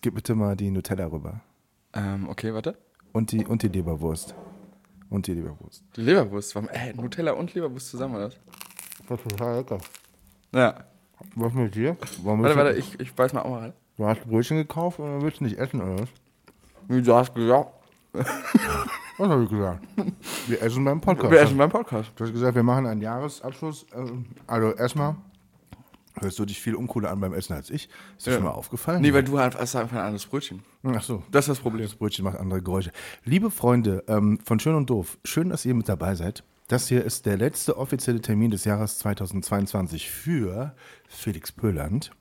Gib bitte mal die Nutella rüber. Ähm, okay, warte. Und die, und die Leberwurst. Und die Leberwurst. Die Leberwurst. Warum, äh, Nutella und Leberwurst zusammen, oder? Das ist total lecker. Ja. Was mit dir? Warum Warte, warte, ich, ich beiß mal auch mal rein. du hast Brötchen gekauft oder willst du nicht essen oder was? Wie du hast gesagt. Was habe ich gesagt? Wir essen beim Podcast. Wir essen beim Podcast. Du hast gesagt, wir machen einen Jahresabschluss. ähm, Also erstmal hörst du dich viel uncooler an beim Essen als ich. Ist dir Ja. schon mal aufgefallen? Nee, weil du hast einfach ein anderes Brötchen. Ach so. Das ist das Problem. Das Brötchen macht andere Geräusche. Liebe Freunde ähm, von Schön und Doof, schön, dass ihr mit dabei seid. Das hier ist der letzte offizielle Termin des Jahres 2022 für Felix Pöland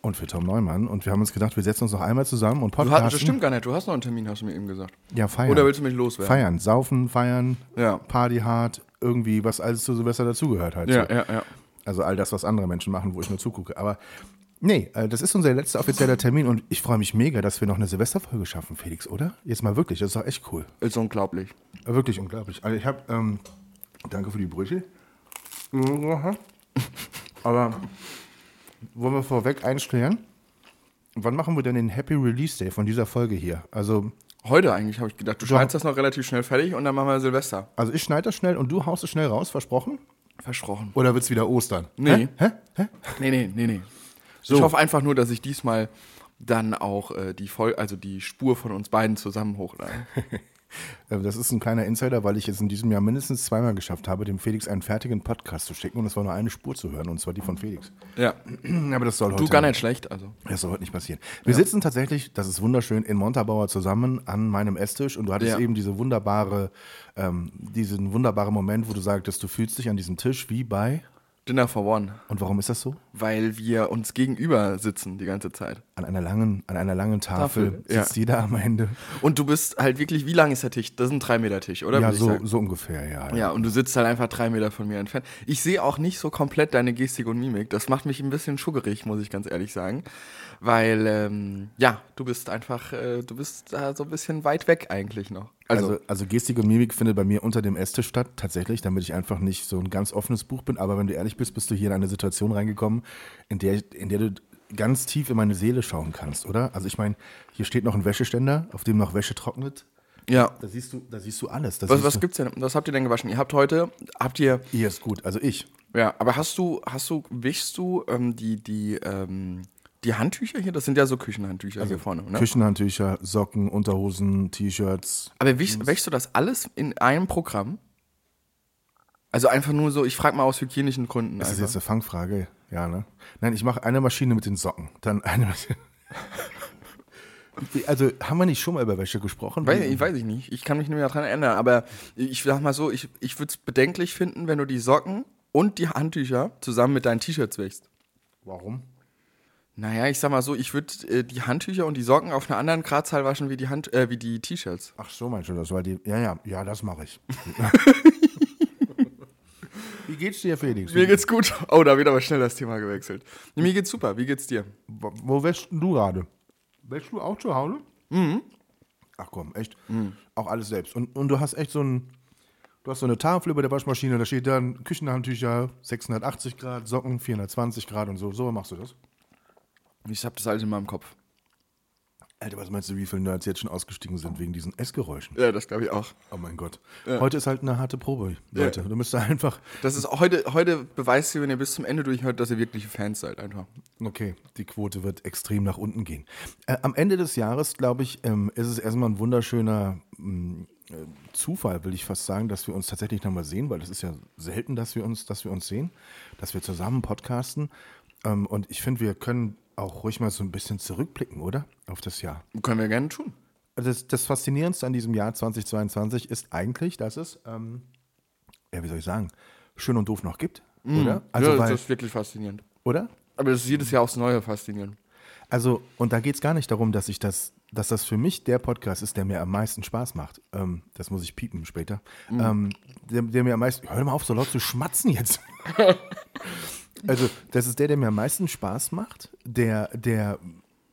und für Tom Neumann. Und wir haben uns gedacht, wir setzen uns noch einmal zusammen und Du hast, podcasten. das stimmt gar nicht. Du hast noch einen Termin, hast du mir eben gesagt. Ja, feiern. Oder willst du mich loswerden? Feiern, saufen, feiern, Ja. Party hart, irgendwie, was alles zu Silvester dazugehört halt. Ja, so. ja, ja. Also all das, was andere Menschen machen, wo ich nur zugucke. Aber nee, äh, das ist unser letzter offizieller Termin und ich freue mich mega, dass wir noch eine Silvesterfolge schaffen, Felix, oder? Jetzt mal wirklich, das ist doch echt cool. Ist unglaublich. Äh, Wirklich unglaublich. Also ich habe, ähm, danke für die Brötchen. Aber wollen wir vorweg einstellen? Wann machen wir denn den Happy Release Day von dieser Folge hier? Also, Heute eigentlich habe ich gedacht, du schneidest das noch relativ schnell fertig und dann machen wir Silvester. also ich schneide das schnell und du haust es schnell raus, versprochen? Versprochen. Oder wird's wieder Ostern? Nee. Hä? Hä? Nee, nee, nee, nee. So. Ich hoffe einfach nur, dass ich diesmal dann auch äh, die Voll also die Spur von uns beiden zusammen hochlade. Äh, Das ist ein kleiner Insider, weil ich es in diesem Jahr mindestens zweimal geschafft habe, dem Felix einen fertigen Podcast zu schicken und es war nur eine Spur zu hören und zwar die von Felix. ja. Aber das soll heute Du gar nicht schlecht, also. Das soll heute nicht passieren. Wir sitzen tatsächlich, das ist wunderschön, in Montabaur zusammen an meinem Esstisch und du hattest Ja. eben diese wunderbare, ähm, diesen wunderbaren Moment, wo du sagtest, du fühlst dich an diesem Tisch wie bei. Dinner for One. Und warum ist das so? Weil wir uns gegenüber sitzen die ganze Zeit. An einer langen, an einer langen Tafel, Tafel, ja. sitzt jeder am Ende. Und du bist halt wirklich, wie lang ist der Tisch? Das ist ein 3-Meter-Tisch, oder? ja, Würde ich so, so ungefähr, ja. Ja, und du sitzt halt einfach drei Meter von mir entfernt. Ich sehe auch nicht so komplett deine Gestik und Mimik. Das macht mich ein bisschen schuggerig, muss ich ganz ehrlich sagen. Weil, ähm, ja, du bist einfach, äh, du bist da so ein bisschen weit weg eigentlich noch. Also, Also, also Gestik und Mimik findet bei mir unter dem Esstisch statt, tatsächlich, damit ich einfach nicht so ein ganz offenes Buch bin. Aber wenn du ehrlich bist, bist du hier in eine Situation reingekommen, in der, in der du ganz tief in meine Seele schauen kannst, oder? Also ich meine, hier steht noch ein Wäscheständer, auf dem noch Wäsche trocknet. ja. Da siehst du, da siehst du alles. Da Was, was du, gibt's denn? Was habt ihr denn gewaschen? Ihr habt heute, habt ihr, Hier ist gut. Also ich. ja, aber hast du, hast du, wischst du ähm, die, die, ähm, die Handtücher hier? Das sind ja so Küchenhandtücher hier vorne, ne? Küchenhandtücher, Socken, Unterhosen, T-Shirts. Aber wäschst du das alles in einem Programm? Also einfach nur so, ich frage mal aus hygienischen Gründen. Das ist einfach. jetzt eine Fangfrage, ja, ne? Nein, ich mache eine Maschine mit den Socken, dann eine Maschine. Also haben wir nicht schon mal über Wäsche gesprochen? Weiß, ich weiß ich nicht. Ich kann mich nicht mehr daran erinnern. Aber ich sag mal so, ich, ich würde es bedenklich finden, wenn du die Socken und die Handtücher zusammen mit deinen T-Shirts wäschst. Warum? Naja, ich sag mal so, ich würde äh, die Handtücher und die Socken auf einer anderen Gradzahl waschen wie die, Hand, äh, wie die T-Shirts. Ach so, meinst du das? Weil die, ja, ja, ja, das mache ich. Wie geht's dir, Felix? Mir geht's gut. Oh, da wird aber schnell das Thema gewechselt. Mir geht's super. Wie geht's dir? Wo, wo wäschst du gerade? Wäschst du auch zu Hause? Mhm. Ach komm, echt? Auch alles selbst. Und, und du hast echt so ein, du hast so eine Tafel über der Waschmaschine, da steht dann Küchenhandtücher, 680 Grad, Socken, 420 Grad und so. So machst du das? Ich hab das alles in meinem Kopf. Alter, was meinst du, wie viele Nerds jetzt schon ausgestiegen sind wegen diesen Essgeräuschen? Ja, das glaube ich auch. Oh mein Gott. Heute ist halt eine harte Probe, Leute. Du müsst da einfach. Das ist heute, heute beweist ihr, wenn ihr bis zum Ende durchhört, dass ihr wirkliche Fans seid einfach. Okay, die Quote wird extrem nach unten gehen. Äh, am Ende des Jahres, glaube ich, ähm, ist es erstmal ein wunderschöner mh, äh, Zufall, will ich fast sagen, dass wir uns tatsächlich nochmal sehen, weil es ist ja selten, dass wir uns, dass wir uns sehen, dass wir zusammen podcasten. Ähm, und ich finde, wir können auch ruhig mal so ein bisschen zurückblicken, oder? Auf das Jahr. Können wir gerne tun. Das, das Faszinierendste an diesem Jahr 2022 ist eigentlich, dass es, ähm, ja, wie soll ich sagen, schön und doof noch gibt, oder? Also, ja, weil, das ist wirklich faszinierend. oder? Aber das ist jedes Jahr aufs Neue faszinierend. Also, und da geht es gar nicht darum, dass ich das, dass das für mich der Podcast ist, der mir am meisten Spaß macht. Ähm, das muss ich piepen später. Ähm, der, der mir am meisten. Hör mal auf, so laut zu schmatzen jetzt. also, das ist der, der mir am meisten Spaß macht, der, der,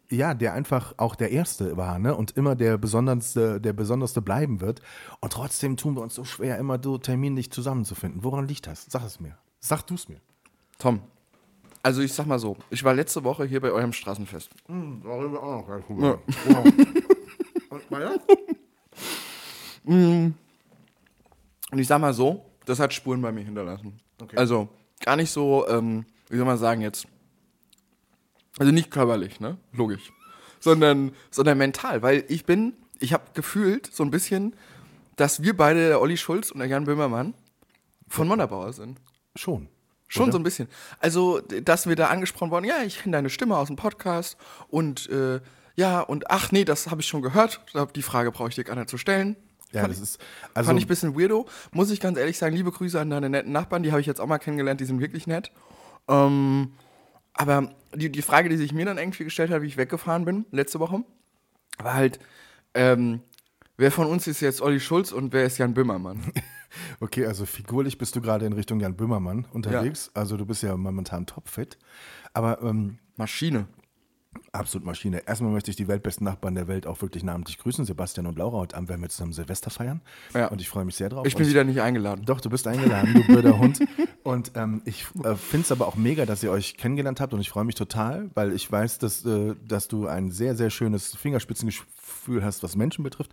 ja, der einfach auch der Erste war, ne? Und immer der besonderste, der besonderste bleiben wird. Und trotzdem tun wir uns so schwer, immer so terminlich zusammenzufinden. Woran liegt das? Sag es mir. Sag du es mir. Tom, also ich sag mal so, ich war letzte Woche hier bei eurem Straßenfest. Darüber auch noch gleich Und ich sag mal so, das hat Spuren bei mir hinterlassen. Also gar nicht so, ähm, wie soll man sagen jetzt, also nicht körperlich, ne? Logisch. Sondern, sondern mental, weil ich bin, ich habe gefühlt so ein bisschen, dass wir beide, der Olli Schulz und der Jan Böhmermann, von Monderbauer sind. Schon. Schon Oder? so ein bisschen. Also, dass wir da angesprochen worden, ja, ich kenne deine Stimme aus dem Podcast und äh, ja, und ach nee, das habe ich schon gehört. Die Frage brauche ich dir gar nicht zu stellen. Ja, Fand das ist. Also, Fand ich ein bisschen weirdo. Muss ich ganz ehrlich sagen, liebe Grüße an deine netten Nachbarn, die habe ich jetzt auch mal kennengelernt, die sind wirklich nett. Ähm, aber die, die Frage, die sich mir dann irgendwie gestellt hat, wie ich weggefahren bin, letzte Woche, war halt, ähm, wer von uns ist jetzt Olli Schulz und wer ist Jan Böhmermann? Okay, also figurlich bist du gerade in Richtung Jan Böhmermann unterwegs. Also du bist ja momentan topfit. Aber ähm, Maschine. Absolut Maschine. Erstmal möchte ich die weltbesten Nachbarn der Welt auch wirklich namentlich grüßen. Sebastian und Laura, heute Abend werden wir zusammen Silvester feiern. Ja. Und ich freue mich sehr drauf. Ich bin Und wieder nicht eingeladen. Doch, du bist eingeladen, du blöder Hund. Und ähm, ich äh, finde es aber auch mega, dass ihr euch kennengelernt habt und ich freue mich total, weil ich weiß, dass, äh, dass du ein sehr, sehr schönes Fingerspitzengefühl hast, was Menschen betrifft.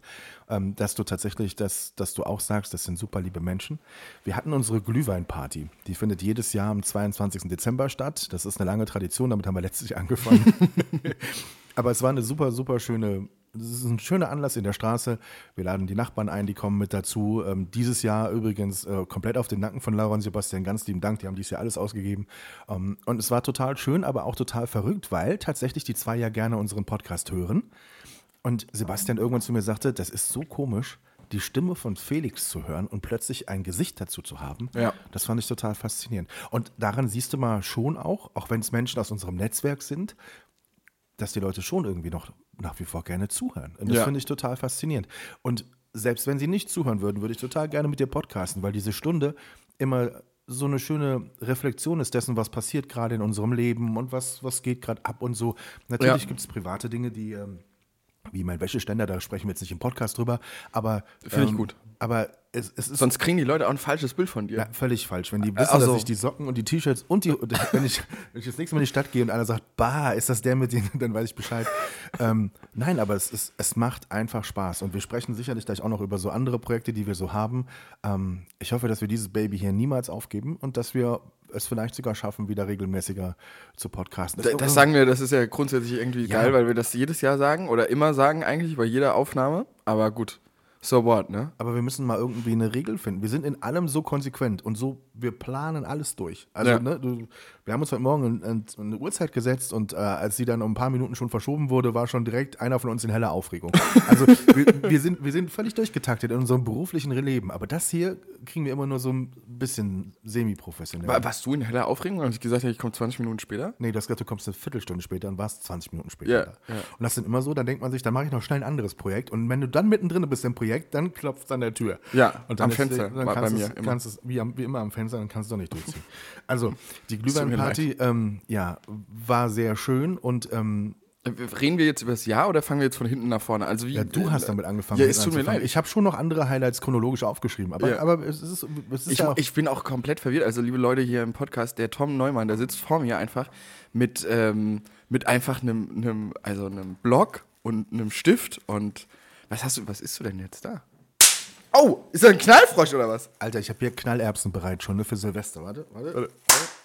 Ähm, dass du tatsächlich, dass, dass du auch sagst, das sind super liebe Menschen. Wir hatten unsere Glühweinparty. Die findet jedes Jahr am 22. Dezember statt. Das ist eine lange Tradition, damit haben wir letztes Jahr angefangen. Aber es war eine super, super schöne, es ist ein schöner Anlass in der Straße. Wir laden die Nachbarn ein, die kommen mit dazu. Ähm, dieses Jahr übrigens äh, komplett auf den Nacken von Laura und Sebastian. Ganz lieben Dank, die haben dieses Jahr alles ausgegeben. Ähm, und es war total schön, aber auch total verrückt, weil tatsächlich die zwei ja gerne unseren Podcast hören. Und Sebastian irgendwann zu mir sagte, das ist so komisch, die Stimme von Felix zu hören und plötzlich ein Gesicht dazu zu haben. Ja. Das fand ich total faszinierend. Und daran siehst du mal schon auch, auch wenn es Menschen aus unserem Netzwerk sind, dass die Leute schon irgendwie noch nach wie vor gerne zuhören. Und das Ja. finde ich total faszinierend. Und selbst wenn sie nicht zuhören würden, würde ich total gerne mit dir podcasten, weil diese Stunde immer so eine schöne Reflexion ist dessen, was passiert gerade in unserem Leben und was, was geht gerade ab und so. Natürlich Ja. gibt es private Dinge, die, ähm, wie mein Wäscheständer, da sprechen wir jetzt nicht im Podcast drüber, aber. Finde ich gut. Aber es, es ist Sonst kriegen die Leute auch ein falsches Bild von dir. ja, völlig falsch. Wenn die wissen, also- dass ich die Socken und die T-Shirts und die, wenn ich, wenn ich das nächste Mal in die Stadt gehe und einer sagt, bah, ist das der mit denen, dann weiß ich Bescheid. ähm, nein, aber es, ist, es macht einfach Spaß und wir sprechen sicherlich gleich auch noch über so andere Projekte, die wir so haben. Ähm, ich hoffe, dass wir dieses Baby hier niemals aufgeben und dass wir es vielleicht sogar schaffen, wieder regelmäßiger zu podcasten. Da- Das sagen wir, das ist ja grundsätzlich irgendwie Ja. geil, weil wir das jedes Jahr sagen oder immer sagen eigentlich bei jeder Aufnahme. Aber gut, so what, ne? Aber wir müssen mal irgendwie eine Regel finden. Wir sind in allem so konsequent und so, wir planen alles durch. Also, Ja. ne, du, wir haben uns heute Morgen ein- ein- eine Uhrzeit gesetzt und äh, als sie dann um ein paar Minuten schon verschoben wurde, war schon direkt einer von uns in heller Aufregung. Also, wir, wir, sind, wir sind völlig durchgetaktet in unserem beruflichen Leben. Aber das hier kriegen wir immer nur so ein bisschen semi-professionell. War, warst du in heller Aufregung, als ich gesagt ich komme 20 Minuten später? Nee, das gesagt, du kommst eine Viertelstunde später und warst 20 Minuten später da. ja. Und das sind immer so, dann denkt man sich, dann mache ich noch schnell ein anderes Projekt. Und wenn du dann mittendrin bist im Projekt, dann klopft es an der Tür. Ja, und dann am Fenster, Dann war kannst bei du mir es, immer. kannst es wie, wie immer am Fenster, dann kannst du doch nicht durchziehen. Also, die Glühweinparty, ähm, ja, war sehr schön und ähm, Äh, Reden wir jetzt über das Jahr oder fangen wir jetzt von hinten nach vorne? Also wie, ja, du hast damit angefangen. Ja, es tut mir leid. Ich habe schon noch andere Highlights chronologisch aufgeschrieben, aber, Ja. aber es ist, es ist Ich, ja ich bin auch komplett verwirrt. Also, liebe Leute hier im Podcast, der Tom Neumann, der sitzt vor mir einfach mit, ähm, mit einfach einem, einem, also einem Block und einem Stift und was hast du, was isst du denn jetzt da? Oh, ist das ein Knallfrosch oder was? Alter, ich habe hier Knallerbsen bereit schon, ne, für Silvester. Warte, warte.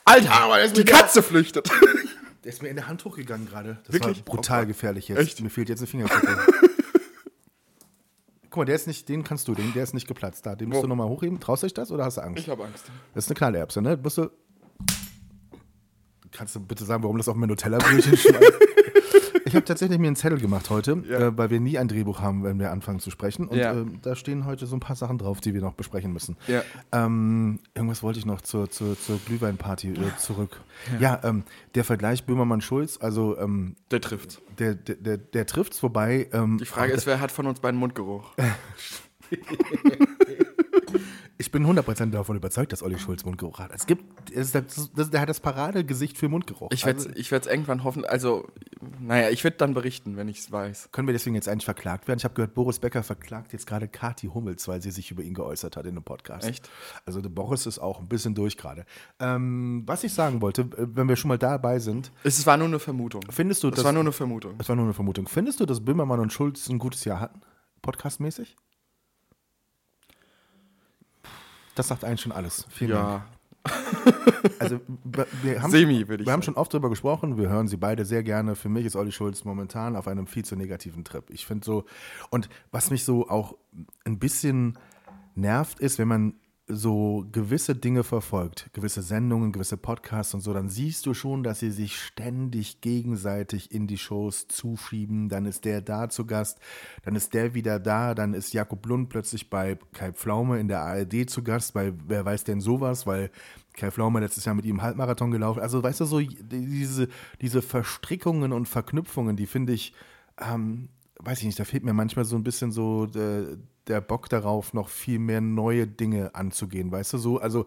Alter, die Katze flüchtet. Der ist mir in der Hand hochgegangen gerade. Das Wirklich? war brutal gefährlich jetzt. Echt? Mir fehlt jetzt eine Fingerkuppe. Guck mal, der ist nicht, den kannst du, den, der ist nicht geplatzt. Da, den musst Wo? du nochmal hochheben. Traust du dich das oder hast du Angst? Ich habe Angst. Das ist eine Knallerbse, ne? Musst du. Kannst du bitte sagen, warum das auf mein Nutella-Brötchen schmeißt? ich habe tatsächlich mir einen Zettel gemacht heute, Ja. äh, weil wir nie ein Drehbuch haben, wenn wir anfangen zu sprechen. Und Ja. ähm, da stehen heute so ein paar Sachen drauf, die wir noch besprechen müssen. Ja. Ähm, irgendwas wollte ich noch zur, zur, zur Glühweinparty äh, zurück. Ja, ähm, der Vergleich Böhmermann-Schulz, also ähm, Der trifft. der, der, der, der trifft's, wobei. Ähm, Die Frage ist, wer hat von uns beiden Mundgeruch? Ich bin 100% davon überzeugt, dass Olli Schulz Mundgeruch hat. Es gibt, es, das, das, der hat das Paradegesicht für Mundgeruch. Ich werde Also, es irgendwann hoffen, also, naja, ich werde dann berichten, wenn ich es weiß. können wir deswegen jetzt eigentlich verklagt werden? Ich habe gehört, Boris Becker verklagt jetzt gerade Kati Hummels, weil sie sich über ihn geäußert hat in einem Podcast. Echt? Also der Boris ist auch ein bisschen durch gerade. Ähm, was ich sagen wollte, äh, wenn wir schon mal dabei sind, Es war nur eine Vermutung. findest du, Das dass, war nur eine Vermutung. das war nur eine Vermutung. Findest du, dass Böhmermann und Schulz ein gutes Jahr hatten? Podcastmäßig? Das sagt eigentlich schon alles. Vielen Dank. Also wir- haben Semi, Wir haben sagen. schon oft drüber gesprochen, wir hören sie beide sehr gerne. Für mich ist Olli Schulz momentan auf einem viel zu negativen Trip. Ich finde so, und was mich so auch ein bisschen nervt, ist, wenn man so gewisse Dinge verfolgt, gewisse Sendungen, gewisse Podcasts und so, dann siehst du schon, dass sie sich ständig gegenseitig in die Shows zuschieben. Dann ist der da zu Gast, dann ist der wieder da, dann ist Jakob Lund plötzlich bei Kai Pflaume in der ARD zu Gast, weil wer weiß denn sowas, weil Kai Pflaume letztes Jahr mit ihm Halbmarathon gelaufen. Also weißt du, so diese, diese Verstrickungen und Verknüpfungen, die finde ich, ähm, weiß ich nicht, da fehlt mir manchmal so ein bisschen so der, der Bock darauf, noch viel mehr neue Dinge anzugehen, weißt du, so, also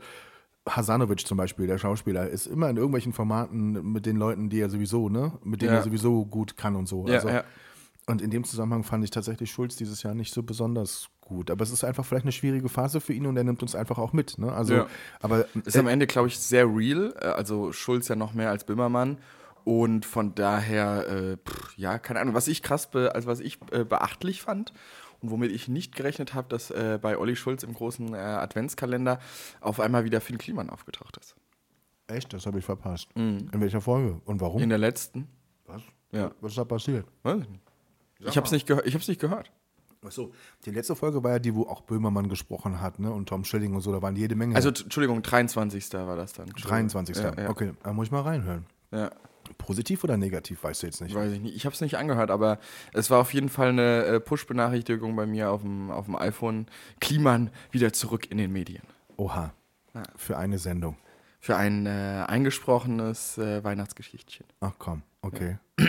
Hasanovic zum Beispiel, der Schauspieler, ist immer in irgendwelchen Formaten mit den Leuten, die er sowieso, ne, mit denen Ja. er sowieso gut kann und so. Ja, also, ja. Und in dem Zusammenhang fand ich tatsächlich Schulz dieses Jahr nicht so besonders gut. Aber es ist einfach vielleicht eine schwierige Phase für ihn und er nimmt uns einfach auch mit. Ne? Also, Ja. aber Ist am Ende, glaube ich, sehr real. äh, Also Schulz ja noch mehr als Böhmermann. Und von daher, äh, pff, ja, keine Ahnung. Was ich krass, be also was ich äh, beachtlich fand und womit ich nicht gerechnet habe, dass äh, bei Olli Schulz im großen äh, Adventskalender auf einmal wieder Finn Kliman aufgetaucht ist. echt, das habe ich verpasst. In welcher Folge und warum? In der letzten. Was? Ja. Was ist da passiert? Weiß ich nicht. Ich habe es nicht, hab's nicht gehört. Achso, die letzte Folge war ja die, wo auch Böhmermann gesprochen hat, ne? Und Tom Schilling und so, da waren jede Menge. Also, Entschuldigung, 23. war das dann. Entschuldigung. 23. Ja, ja. Okay, da muss ich mal reinhören. Ja. Positiv oder negativ, weißt du jetzt nicht. Weiß ich nicht. Ich habe es nicht angehört, aber es war auf jeden Fall eine äh, Push-Benachrichtigung bei mir auf dem, auf dem iPhone. Kliman wieder zurück in den Medien. Oha. Für eine Sendung. Für ein äh, eingesprochenes äh, Weihnachtsgeschichtchen. Ach komm, okay.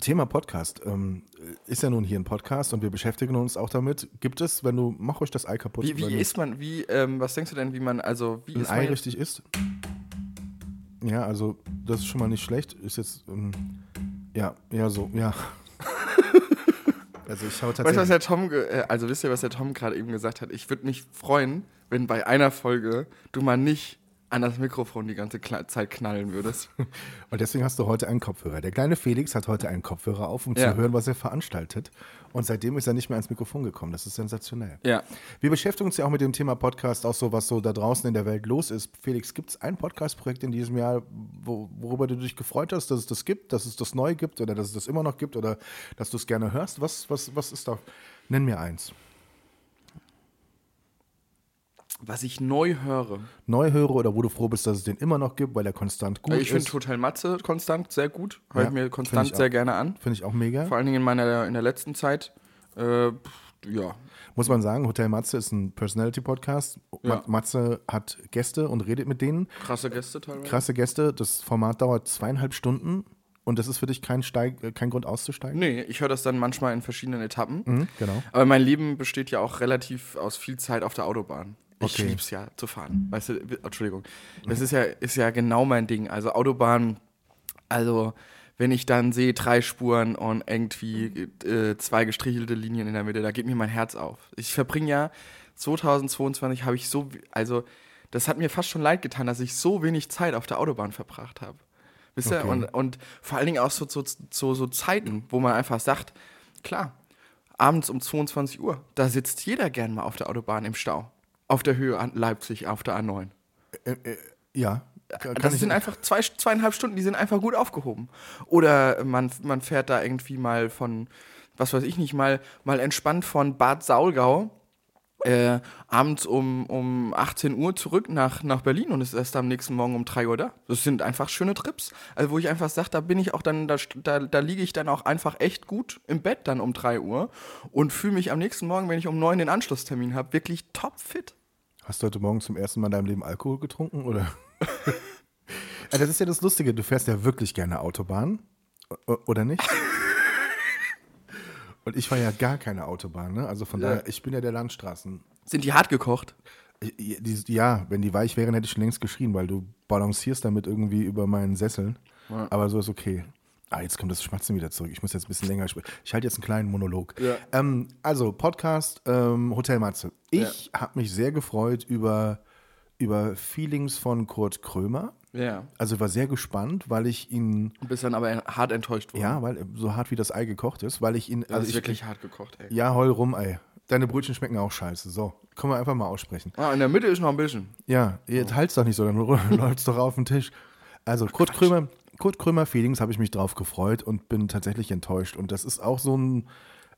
Thema Podcast. Ähm, ist ja nun hier ein Podcast und wir beschäftigen uns auch damit. Gibt es, wenn du, mach euch das Ei kaputt. Wie, wie ist man, wie, ähm, was denkst du denn, wie man, also, wie ein ist Ei richtig isst? Ja, also das ist schon mal nicht schlecht. Ist jetzt, ähm, ja, ja, so, ja. also ich schaue Weißt du, was tatsächlich. der Tom, äh, also wisst ihr, was der Tom gerade eben gesagt hat? Ich würde mich freuen, wenn bei einer Folge du mal nicht an das Mikrofon die ganze Zeit knallen würdest. Und deswegen hast du heute einen Kopfhörer. Der kleine Felix hat heute einen Kopfhörer auf, um Ja. zu hören, was er veranstaltet. Und seitdem ist er nicht mehr ans Mikrofon gekommen. Das ist sensationell. ja. Wir beschäftigen uns ja auch mit dem Thema Podcast, auch so, was so da draußen in der Welt los ist. Felix, gibt es ein Podcast-Projekt in diesem Jahr, wo, worüber du dich gefreut hast, dass es das gibt, dass es das neu gibt oder dass es das immer noch gibt oder dass du es gerne hörst? Was, was, was ist da? Nenn mir eins. Was ich neu höre. Neu höre oder wo du froh bist, dass es den immer noch gibt, weil er konstant gut ich finde ist. Hotel Matze konstant sehr gut. Hört Ja, mir find konstant ich sehr gerne an. Finde ich auch mega. Vor allen Dingen in meiner in der letzten Zeit. Äh, ja. Muss man sagen, Hotel Matze ist ein Personality-Podcast. Ja. Ma- Matze hat Gäste und redet mit denen. Krasse Gäste teilweise. Krasse Gäste. Das Format dauert zweieinhalb Stunden und das ist für dich kein, Steig, äh, kein Grund auszusteigen? Nee, ich höre das dann manchmal in verschiedenen Etappen. Mhm, genau. Aber mein Leben besteht ja auch relativ aus viel Zeit auf der Autobahn. Ich Okay. lieb's ja zu fahren. Weißt du, Entschuldigung. Das ist ja, ist ja genau mein Ding. Also Autobahn, also wenn ich dann sehe, drei Spuren und irgendwie äh, zwei gestrichelte Linien in der Mitte, da geht mir mein Herz auf. Ich verbringe ja 2022 habe ich so, also das hat mir fast schon leid getan, dass ich so wenig Zeit auf der Autobahn verbracht habe. Wisst ihr? Okay. Und, und vor allen Dingen auch so, so, so, so Zeiten, wo man einfach sagt, klar, abends um 22 Uhr, da sitzt jeder gern mal auf der Autobahn im Stau. Auf der Höhe an Leipzig, auf der A9. Ja. Kann Das sind einfach zwei, zweieinhalb Stunden, die sind einfach gut aufgehoben. Oder man, man fährt da irgendwie mal von, was weiß ich nicht, mal, mal entspannt von Bad Saulgau äh, abends um, um 18 Uhr zurück nach, nach Berlin und ist erst am nächsten Morgen um 3 Uhr da. Das sind einfach schöne Trips. Also wo ich einfach sage, da bin ich auch dann, da, da, da liege ich dann auch einfach echt gut im Bett dann um 3 Uhr und fühle mich am nächsten Morgen, wenn ich um 9 den Anschlusstermin habe, wirklich topfit. Hast du heute Morgen zum ersten Mal in deinem Leben Alkohol getrunken, oder? ja, das ist ja das Lustige, du fährst ja wirklich gerne Autobahn, oder nicht? Und ich fahre ja gar keine Autobahn, ne? Also von Ja. daher, ich bin ja der Landstraßen. Sind die hart gekocht? Die- Ja, wenn die weich wären, hätte ich schon längst geschrien, weil du balancierst damit irgendwie über meinen Sesseln. Aber so ist okay. Ah, jetzt kommt das Schmatzen wieder zurück. Ich muss jetzt ein bisschen länger sprechen. Ich halte jetzt einen kleinen Monolog. Ja. Ähm, also, Podcast ähm, Hotel Matze. Ich habe mich sehr gefreut über, über Feelings von Kurt Krömer. Ja. Also war sehr gespannt, weil ich ihn, Du bist dann aber hart enttäuscht worden. ja, weil so hart wie das Ei gekocht ist, weil ich ihn, Das also ist ich, wirklich hart gekocht, ey. ja, heul rum, ey. Deine Brötchen schmecken auch scheiße. So, können wir einfach mal aussprechen. Ah, in der Mitte ist noch ein bisschen. Ja, jetzt halt's doch nicht so, dann läuft's doch auf den Tisch. Also Kurt Krömer, Kurt Krömer Feelings habe ich mich drauf gefreut und bin tatsächlich enttäuscht. Und das ist auch so ein,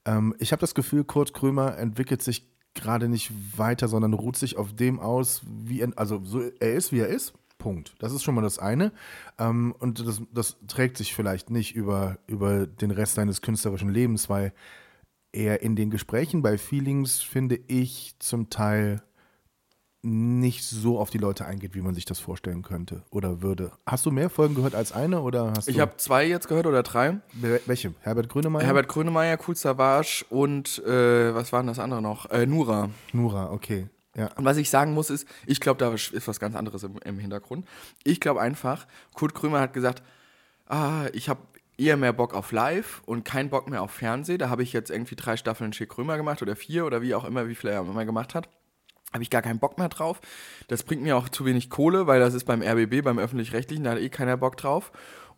ähm, ich habe das Gefühl, Kurt Krömer entwickelt sich gerade nicht weiter, sondern ruht sich auf dem aus, wie er, also so, er ist, wie er ist. Punkt. Das ist schon mal das eine. Ähm, und das, das trägt sich vielleicht nicht über, über den Rest seines künstlerischen Lebens, weil er in den Gesprächen bei Feelings, finde ich, zum Teil nicht so auf die Leute eingeht, wie man sich das vorstellen könnte oder würde. Hast du mehr Folgen gehört als eine oder hast Ich habe zwei jetzt gehört oder drei. Wel- welche? Herbert Grönemeyer? Herbert Grönemeyer, Cool Savage und äh, was war denn das andere noch? Äh, Nura. Nura, okay. Ja. Und was ich sagen muss, ist, ich glaube, da ist was ganz anderes im, im Hintergrund. Ich glaube einfach, Kurt Krömer hat gesagt, ah, ich habe eher mehr Bock auf Live und keinen Bock mehr auf Fernsehen. Da habe ich jetzt irgendwie drei Staffeln Schick Krömer gemacht oder vier oder wie auch immer, wie viel er immer gemacht hat. Habe ich gar keinen Bock mehr drauf. Das bringt mir auch zu wenig Kohle, weil das ist beim RBB, beim Öffentlich-Rechtlichen, da hat eh keiner Bock drauf.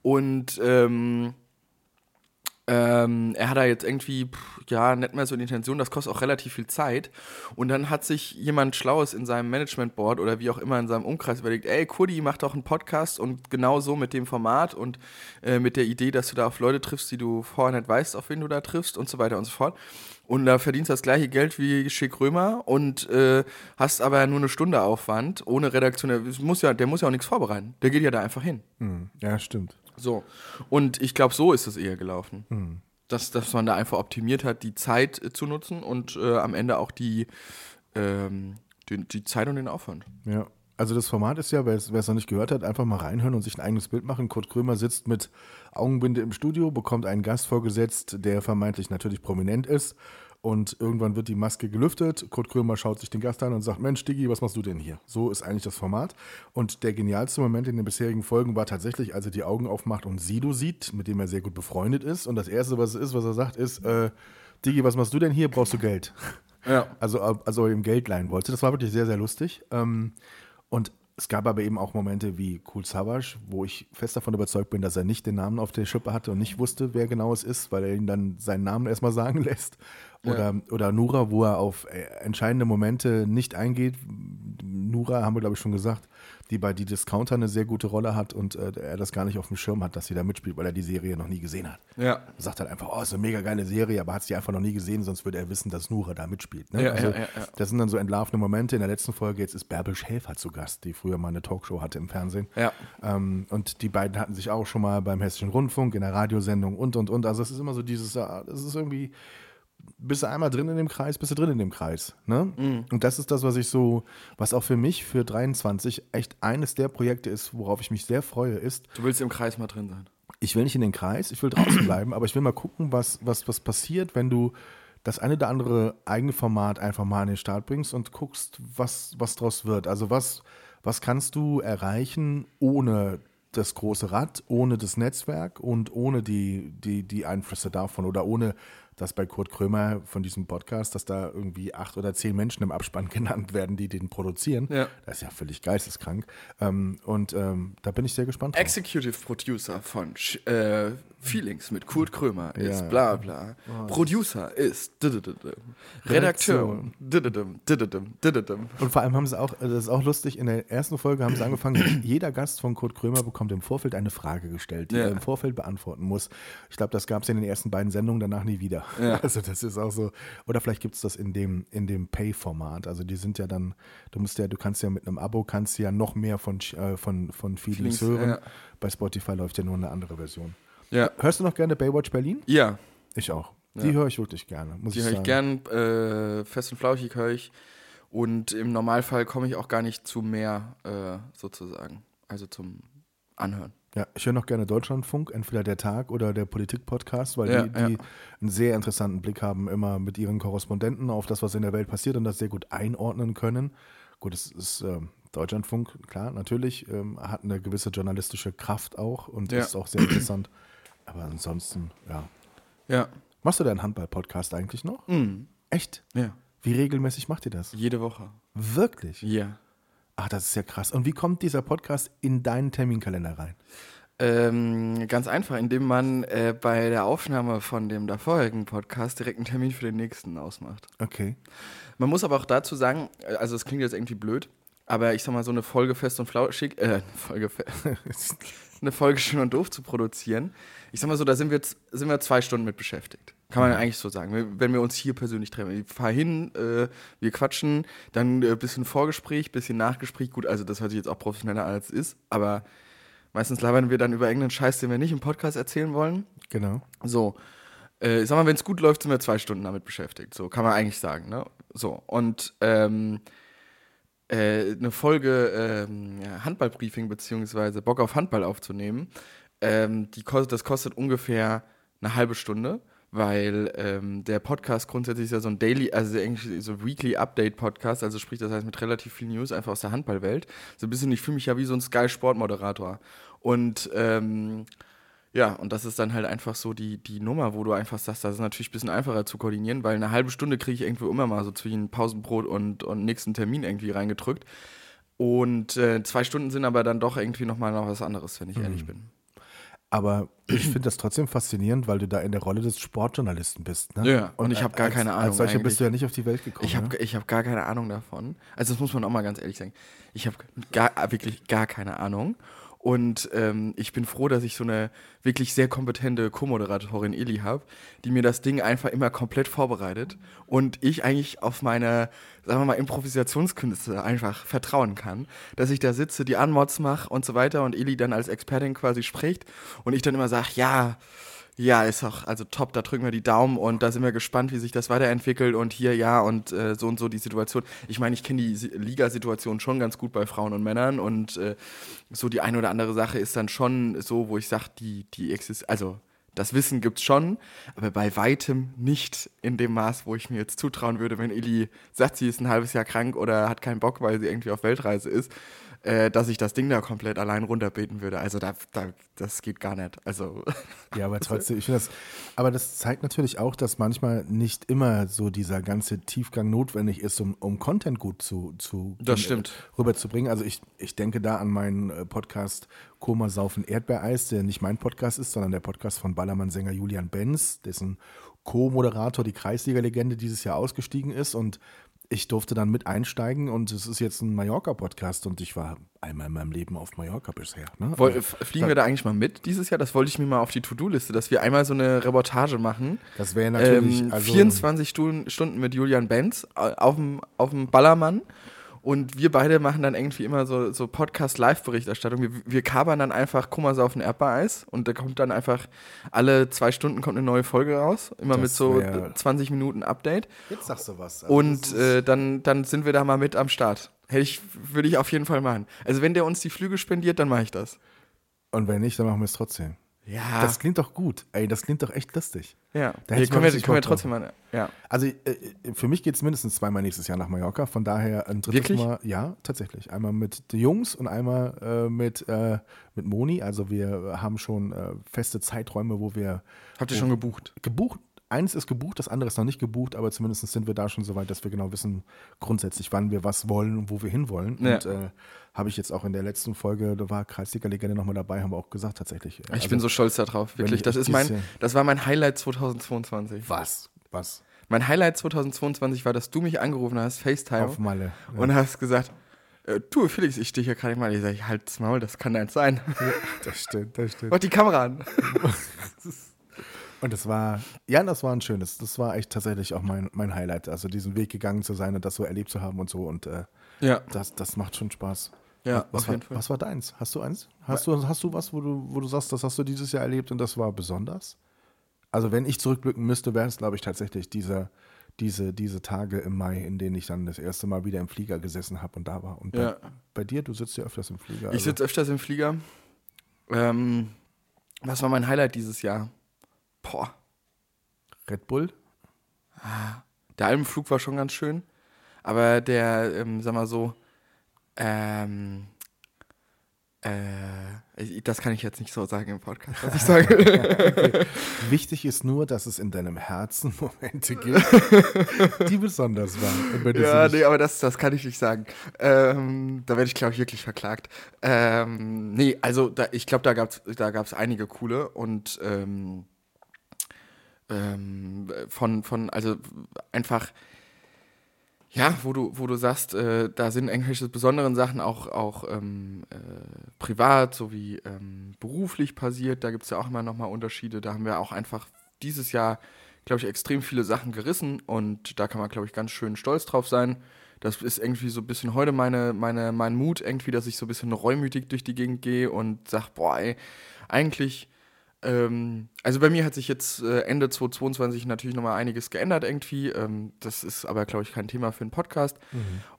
Und ähm, ähm, er hat da jetzt irgendwie, ja, nicht mehr so die Intention, das kostet auch relativ viel Zeit. Und dann hat sich jemand Schlaues in seinem Management-Board oder wie auch immer in seinem Umkreis überlegt, ey, Kurdi, mach doch einen Podcast und genau so mit dem Format und äh, mit der Idee, dass du da auf Leute triffst, die du vorher nicht weißt, auf wen du da triffst und so weiter und so fort. Und da verdienst du das gleiche Geld wie Schick Römer und äh, hast aber nur eine Stunde Aufwand, ohne Redaktion. Der muss ja, der muss ja auch nichts vorbereiten. Der geht ja da einfach hin. Hm, ja, stimmt. So. Und ich glaube, so ist es eher gelaufen. Dass, dass man da einfach optimiert hat, die Zeit äh, zu nutzen und äh, am Ende auch die, ähm, die, die Zeit und den Aufwand. Ja. Also das Format ist ja, wer es noch nicht gehört hat, einfach mal reinhören und sich ein eigenes Bild machen. Kurt Krömer sitzt mit Augenbinde im Studio, bekommt einen Gast vorgesetzt, der vermeintlich natürlich prominent ist. Und irgendwann wird die Maske gelüftet. Kurt Krömer schaut sich den Gast an und sagt, Mensch, Diggi, was machst du denn hier? So ist eigentlich das Format. Und der genialste Moment in den bisherigen Folgen war tatsächlich, als er die Augen aufmacht und Sido sieht, mit dem er sehr gut befreundet ist. Und das Erste, was es ist, was er sagt, ist, äh, Diggi, was machst du denn hier? Brauchst du Geld? Ja. Also, also ihm Geld leihen wollte. Das war wirklich sehr, sehr lustig. Ähm, und es gab aber eben auch Momente wie Cool Savage, wo ich fest davon überzeugt bin, dass er nicht den Namen auf der Schippe hatte und nicht wusste, wer genau es ist, weil er ihn dann seinen Namen erstmal sagen lässt. Oder, oder Nura, wo er auf äh, entscheidende Momente nicht eingeht. Nura, haben wir glaube ich schon gesagt, die bei die Discounter eine sehr gute Rolle hat und äh, er das gar nicht auf dem Schirm hat, dass sie da mitspielt, weil er die Serie noch nie gesehen hat. Ja. Er sagt halt einfach, oh, ist eine mega geile Serie, aber hat sie einfach noch nie gesehen, sonst würde er wissen, dass Nura da mitspielt. Ne? Ja, also, ja, ja, ja. Das sind dann so entlarvende Momente. In der letzten Folge jetzt ist Bärbel Schäfer zu Gast, die früher mal eine Talkshow hatte im Fernsehen. Ja. Ähm, und die beiden hatten sich auch schon mal beim Hessischen Rundfunk in der Radiosendung und und und. Also es ist immer so dieses, ah, das ist irgendwie, bist du einmal drin in dem Kreis, bist du drin in dem Kreis. Ne? Mhm. Und das ist das, was ich so, was auch für mich für 23 echt eines der Projekte ist, worauf ich mich sehr freue, ist, Du willst im Kreis mal drin sein. ich will nicht in den Kreis, ich will draußen bleiben, aber ich will mal gucken, was, was, was passiert, wenn du das eine oder andere eigene Format einfach mal an den Start bringst und guckst, was, was draus wird. Also was, was kannst du erreichen ohne das große Rad, ohne das Netzwerk und ohne die, die, die Einflüsse davon oder ohne dass bei Kurt Krömer von diesem Podcast, dass da irgendwie acht oder zehn Menschen im Abspann genannt werden, die den produzieren. Ja. Das ist ja völlig geisteskrank. Ähm, und ähm, da bin ich sehr gespannt drauf. Executive Producer von äh, Feelings mit Kurt Krömer ist Ja. bla bla. Producer ist. Redakteur. Und vor allem haben sie auch, äh, das ist auch lustig, in der ersten Folge haben sie angefangen, jeder Gast von Kurt Krömer bekommt bekommt im Vorfeld eine Frage gestellt, die Ja. er im Vorfeld beantworten muss. Ich glaube, das gab es in den ersten beiden Sendungen, danach nie wieder. Ja. Also das ist auch so. Oder vielleicht gibt es das in dem, in dem Pay-Format. Also die sind ja dann, du musst ja, du kannst ja mit einem Abo kannst ja noch mehr von, äh, von, von Feelings, Feelings, hören. ja. Bei Spotify läuft ja nur eine andere Version. Ja. Hörst du noch gerne Baywatch Berlin? Ja, Ich auch. Die Ja. höre ich wirklich gerne, muss die ich höre ich gern. Äh, fest und flauschig höre ich. Und im Normalfall komme ich auch gar nicht zu mehr, äh, sozusagen. Also zum Anhören. Ja, ich höre noch gerne Deutschlandfunk, entweder der Tag oder der Politik-Podcast, weil Ja, die, die ja. einen sehr interessanten Blick haben, immer mit ihren Korrespondenten auf das, was in der Welt passiert und das sehr gut einordnen können. Gut, es ist ähm, Deutschlandfunk, klar, natürlich, ähm, hat eine gewisse journalistische Kraft auch und Ja. ist auch sehr interessant. Aber ansonsten, ja. Ja. Machst du deinen Handball-Podcast eigentlich noch? Mhm. Echt? Ja. Wie regelmäßig macht ihr das? Jede Woche. Wirklich? Ja. Ach, das ist ja krass. Und wie kommt dieser Podcast in deinen Terminkalender rein? Ähm, ganz einfach, indem man äh, bei der Aufnahme von dem davorigen Podcast direkt einen Termin für den nächsten ausmacht. Okay. Man muss aber auch dazu sagen, äh, also es klingt jetzt irgendwie blöd, aber ich sag mal, so eine Folge fest und flauschig, äh, eine Folge, eine Folge schön und doof zu produzieren, ich sag mal so, da sind wir, sind wir zwei Stunden mit beschäftigt. Kann man eigentlich so sagen. Wenn wir uns hier persönlich treffen. Ich fahre hin, äh, wir quatschen, dann ein äh, bisschen Vorgespräch, bisschen Nachgespräch. Gut, also das hört sich jetzt auch professioneller an, als es ist, aber meistens labern wir dann über irgendeinen Scheiß, den wir nicht im Podcast erzählen wollen. Genau. So, äh, ich sag mal, wenn es gut läuft, sind wir zwei Stunden damit beschäftigt. So kann man eigentlich sagen. Ne? So, und ähm, äh, eine Folge ähm, ja, Handballbriefing beziehungsweise Bock auf Handball aufzunehmen, ähm, die kostet, das kostet ungefähr eine halbe Stunde, weil ähm, der Podcast grundsätzlich ist ja so ein Daily, also eigentlich so Weekly Update Podcast, also sprich, das heißt mit relativ viel News einfach aus der Handballwelt. So ein bisschen, ich fühle mich ja wie so ein Sky Sport Moderator. Und ähm, ja, und das ist dann halt einfach so die, die Nummer, wo du einfach sagst, das ist natürlich ein bisschen einfacher zu koordinieren, weil eine halbe Stunde kriege ich irgendwo immer mal so zwischen Pausenbrot und, und nächsten Termin irgendwie reingedrückt. Und äh, zwei Stunden sind aber dann doch irgendwie nochmal noch was anderes, wenn ich ehrlich bin. Aber ich finde das trotzdem faszinierend, weil du da in der Rolle des Sportjournalisten bist. Ne? Ja, und ich hab gar als- keine Ahnung Als solcher eigentlich. bist du ja nicht auf die Welt gekommen. Ich habe ne? ich hab gar keine Ahnung davon. Also das muss man auch mal ganz ehrlich sagen. Ich habe gar, wirklich gar keine Ahnung. Und ähm, ich bin froh, dass ich so eine wirklich sehr kompetente Co-Moderatorin Eli habe, die mir das Ding einfach immer komplett vorbereitet und ich eigentlich auf meine, sagen wir mal, Improvisationskünste einfach vertrauen kann, dass ich da sitze, die Anmods mache und so weiter und Eli dann als Expertin quasi spricht und ich dann immer sage, ja, ja, ist auch, also top, da drücken wir die Daumen und da sind wir gespannt, wie sich das weiterentwickelt und hier, ja, und äh, so und so die Situation. Ich meine, ich kenne die Si- Ligasituation schon ganz gut bei Frauen und Männern und äh, so die eine oder andere Sache ist dann schon so, wo ich sage, die, die existiert, also das Wissen gibt's schon, aber bei weitem nicht in dem Maß, wo ich mir jetzt zutrauen würde, wenn Eli sagt, sie ist ein halbes Jahr krank oder hat keinen Bock, weil sie irgendwie auf Weltreise ist, äh, dass ich das Ding da komplett allein runterbeten würde. Also da, da, das geht gar nicht. Also Ja, aber trotzdem, ich finde das, aber das zeigt natürlich auch, dass manchmal nicht immer so dieser ganze Tiefgang notwendig ist, um, um Content gut zu, zu Das stimmt. rüberzubringen. Also ich, ich denke da an meinen äh, Podcast Koma Saufen Erdbeereis, der nicht mein Podcast ist, sondern der Podcast von Ballermann-Sänger Julian Benz, dessen Co-Moderator, die Kreisliga-Legende dieses Jahr ausgestiegen ist und ich durfte dann mit einsteigen und es ist jetzt ein Mallorca-Podcast und ich war einmal in meinem Leben auf Mallorca bisher. Ne? Woll, Also, fliegen wir da eigentlich mal mit dieses Jahr? Das wollte ich mir mal auf die To-Do-Liste, dass wir einmal so eine Reportage machen. das wäre natürlich Ähm, also, 24 Stunden, Stunden mit Julian Benz äh, auf dem, auf dem Ballermann. Und wir beide machen dann irgendwie immer so, so Podcast-Live-Berichterstattung. Wir, wir kabern dann einfach Kummersaufen Erdbeereis und da kommt dann einfach alle zwei Stunden kommt eine neue Folge raus. Immer Das mit so wär- 20 Minuten Update. Jetzt sagst du was. Also Und äh, dann, dann sind wir da mal mit am Start. Hätte ich, würde ich auf jeden Fall machen. Also wenn der uns die Flüge spendiert, dann mache ich das. und wenn nicht, dann machen wir es trotzdem. Ja. Das klingt doch gut. Ey, das klingt doch echt lustig. ja. Da hätte Hier ich können wir, können trotzdem mal. Ja. Also äh, für mich geht es mindestens zweimal nächstes Jahr nach Mallorca. Von daher ein drittes Wirklich? Mal. Ja, tatsächlich. Einmal mit den Jungs und einmal äh, mit, äh, mit Moni. Also wir haben schon äh, feste Zeiträume, wo wir Habt ihr schon gebucht? gebucht. Eins ist gebucht, das andere ist noch nicht gebucht, aber zumindest sind wir da schon so weit, dass wir genau wissen, grundsätzlich, wann wir was wollen und wo wir hinwollen. Ja. Und äh, habe ich jetzt auch in der letzten Folge, da war Kreisliga-Legende nochmal dabei, haben wir auch gesagt, tatsächlich. Ich bin so stolz darauf, wirklich. ich Das ist mein, das war mein Highlight 2022. Was? Was? Mein Highlight 2022 war, dass du mich angerufen hast, FaceTime, Auf Malle. Ja. und hast gesagt, äh, du Felix, ich stehe hier gerade mal. Ich sage, halt's Maul, das kann nicht sein. Das stimmt, das stimmt. Mach die Kamera an. Und das war, ja, das war ein schönes, das war echt tatsächlich auch mein, mein Highlight. Also diesen Weg gegangen zu sein und das so erlebt zu haben und so. Und äh, Ja, das, das macht schon Spaß. Ja, was, auf war, jeden Fall. was war deins? Hast du eins? Hast du, hast du was, wo du, wo du sagst, das hast du dieses Jahr erlebt und das war besonders? Also wenn ich zurückblicken müsste, wäre es, glaube ich, tatsächlich dieser, diese, diese Tage im Mai, in denen ich dann das erste Mal wieder im Flieger gesessen habe und da war. Und bei, Ja. bei dir, du sitzt ja öfters im Flieger. Ich also- sitze öfters im Flieger. Ähm, was war mein Highlight dieses Jahr? Boah, Red Bull? der Alpenflug war schon ganz schön. Aber der, ähm, sag mal so, ähm, äh, das kann ich jetzt nicht so sagen im Podcast, was ich sage. Wichtig ist nur, dass es in deinem Herzen Momente gibt, die besonders waren. Ja, nee, aber das, das kann ich nicht sagen. Ähm, da werde ich, glaube ich, wirklich verklagt. Ähm, nee, also da, ich glaube, da gab es da gab's einige coole und ähm, ähm, von, von, also einfach, ja, wo du, wo du sagst, äh, da sind irgendwelche besonderen Sachen auch, auch ähm, äh, privat sowie ähm, beruflich passiert. Da gibt es ja auch immer nochmal Unterschiede. Da haben wir auch einfach dieses Jahr, glaube ich, extrem viele Sachen gerissen und da kann man, glaube ich, ganz schön stolz drauf sein. Das ist irgendwie so ein bisschen heute meine, meine, mein Mut, irgendwie, dass ich so ein bisschen reumütig durch die Gegend gehe und sag, boah, ey, eigentlich ähm, also bei mir hat sich jetzt äh, Ende 2022 natürlich nochmal einiges geändert irgendwie. Ähm, das ist aber, glaube ich, kein Thema für einen Podcast.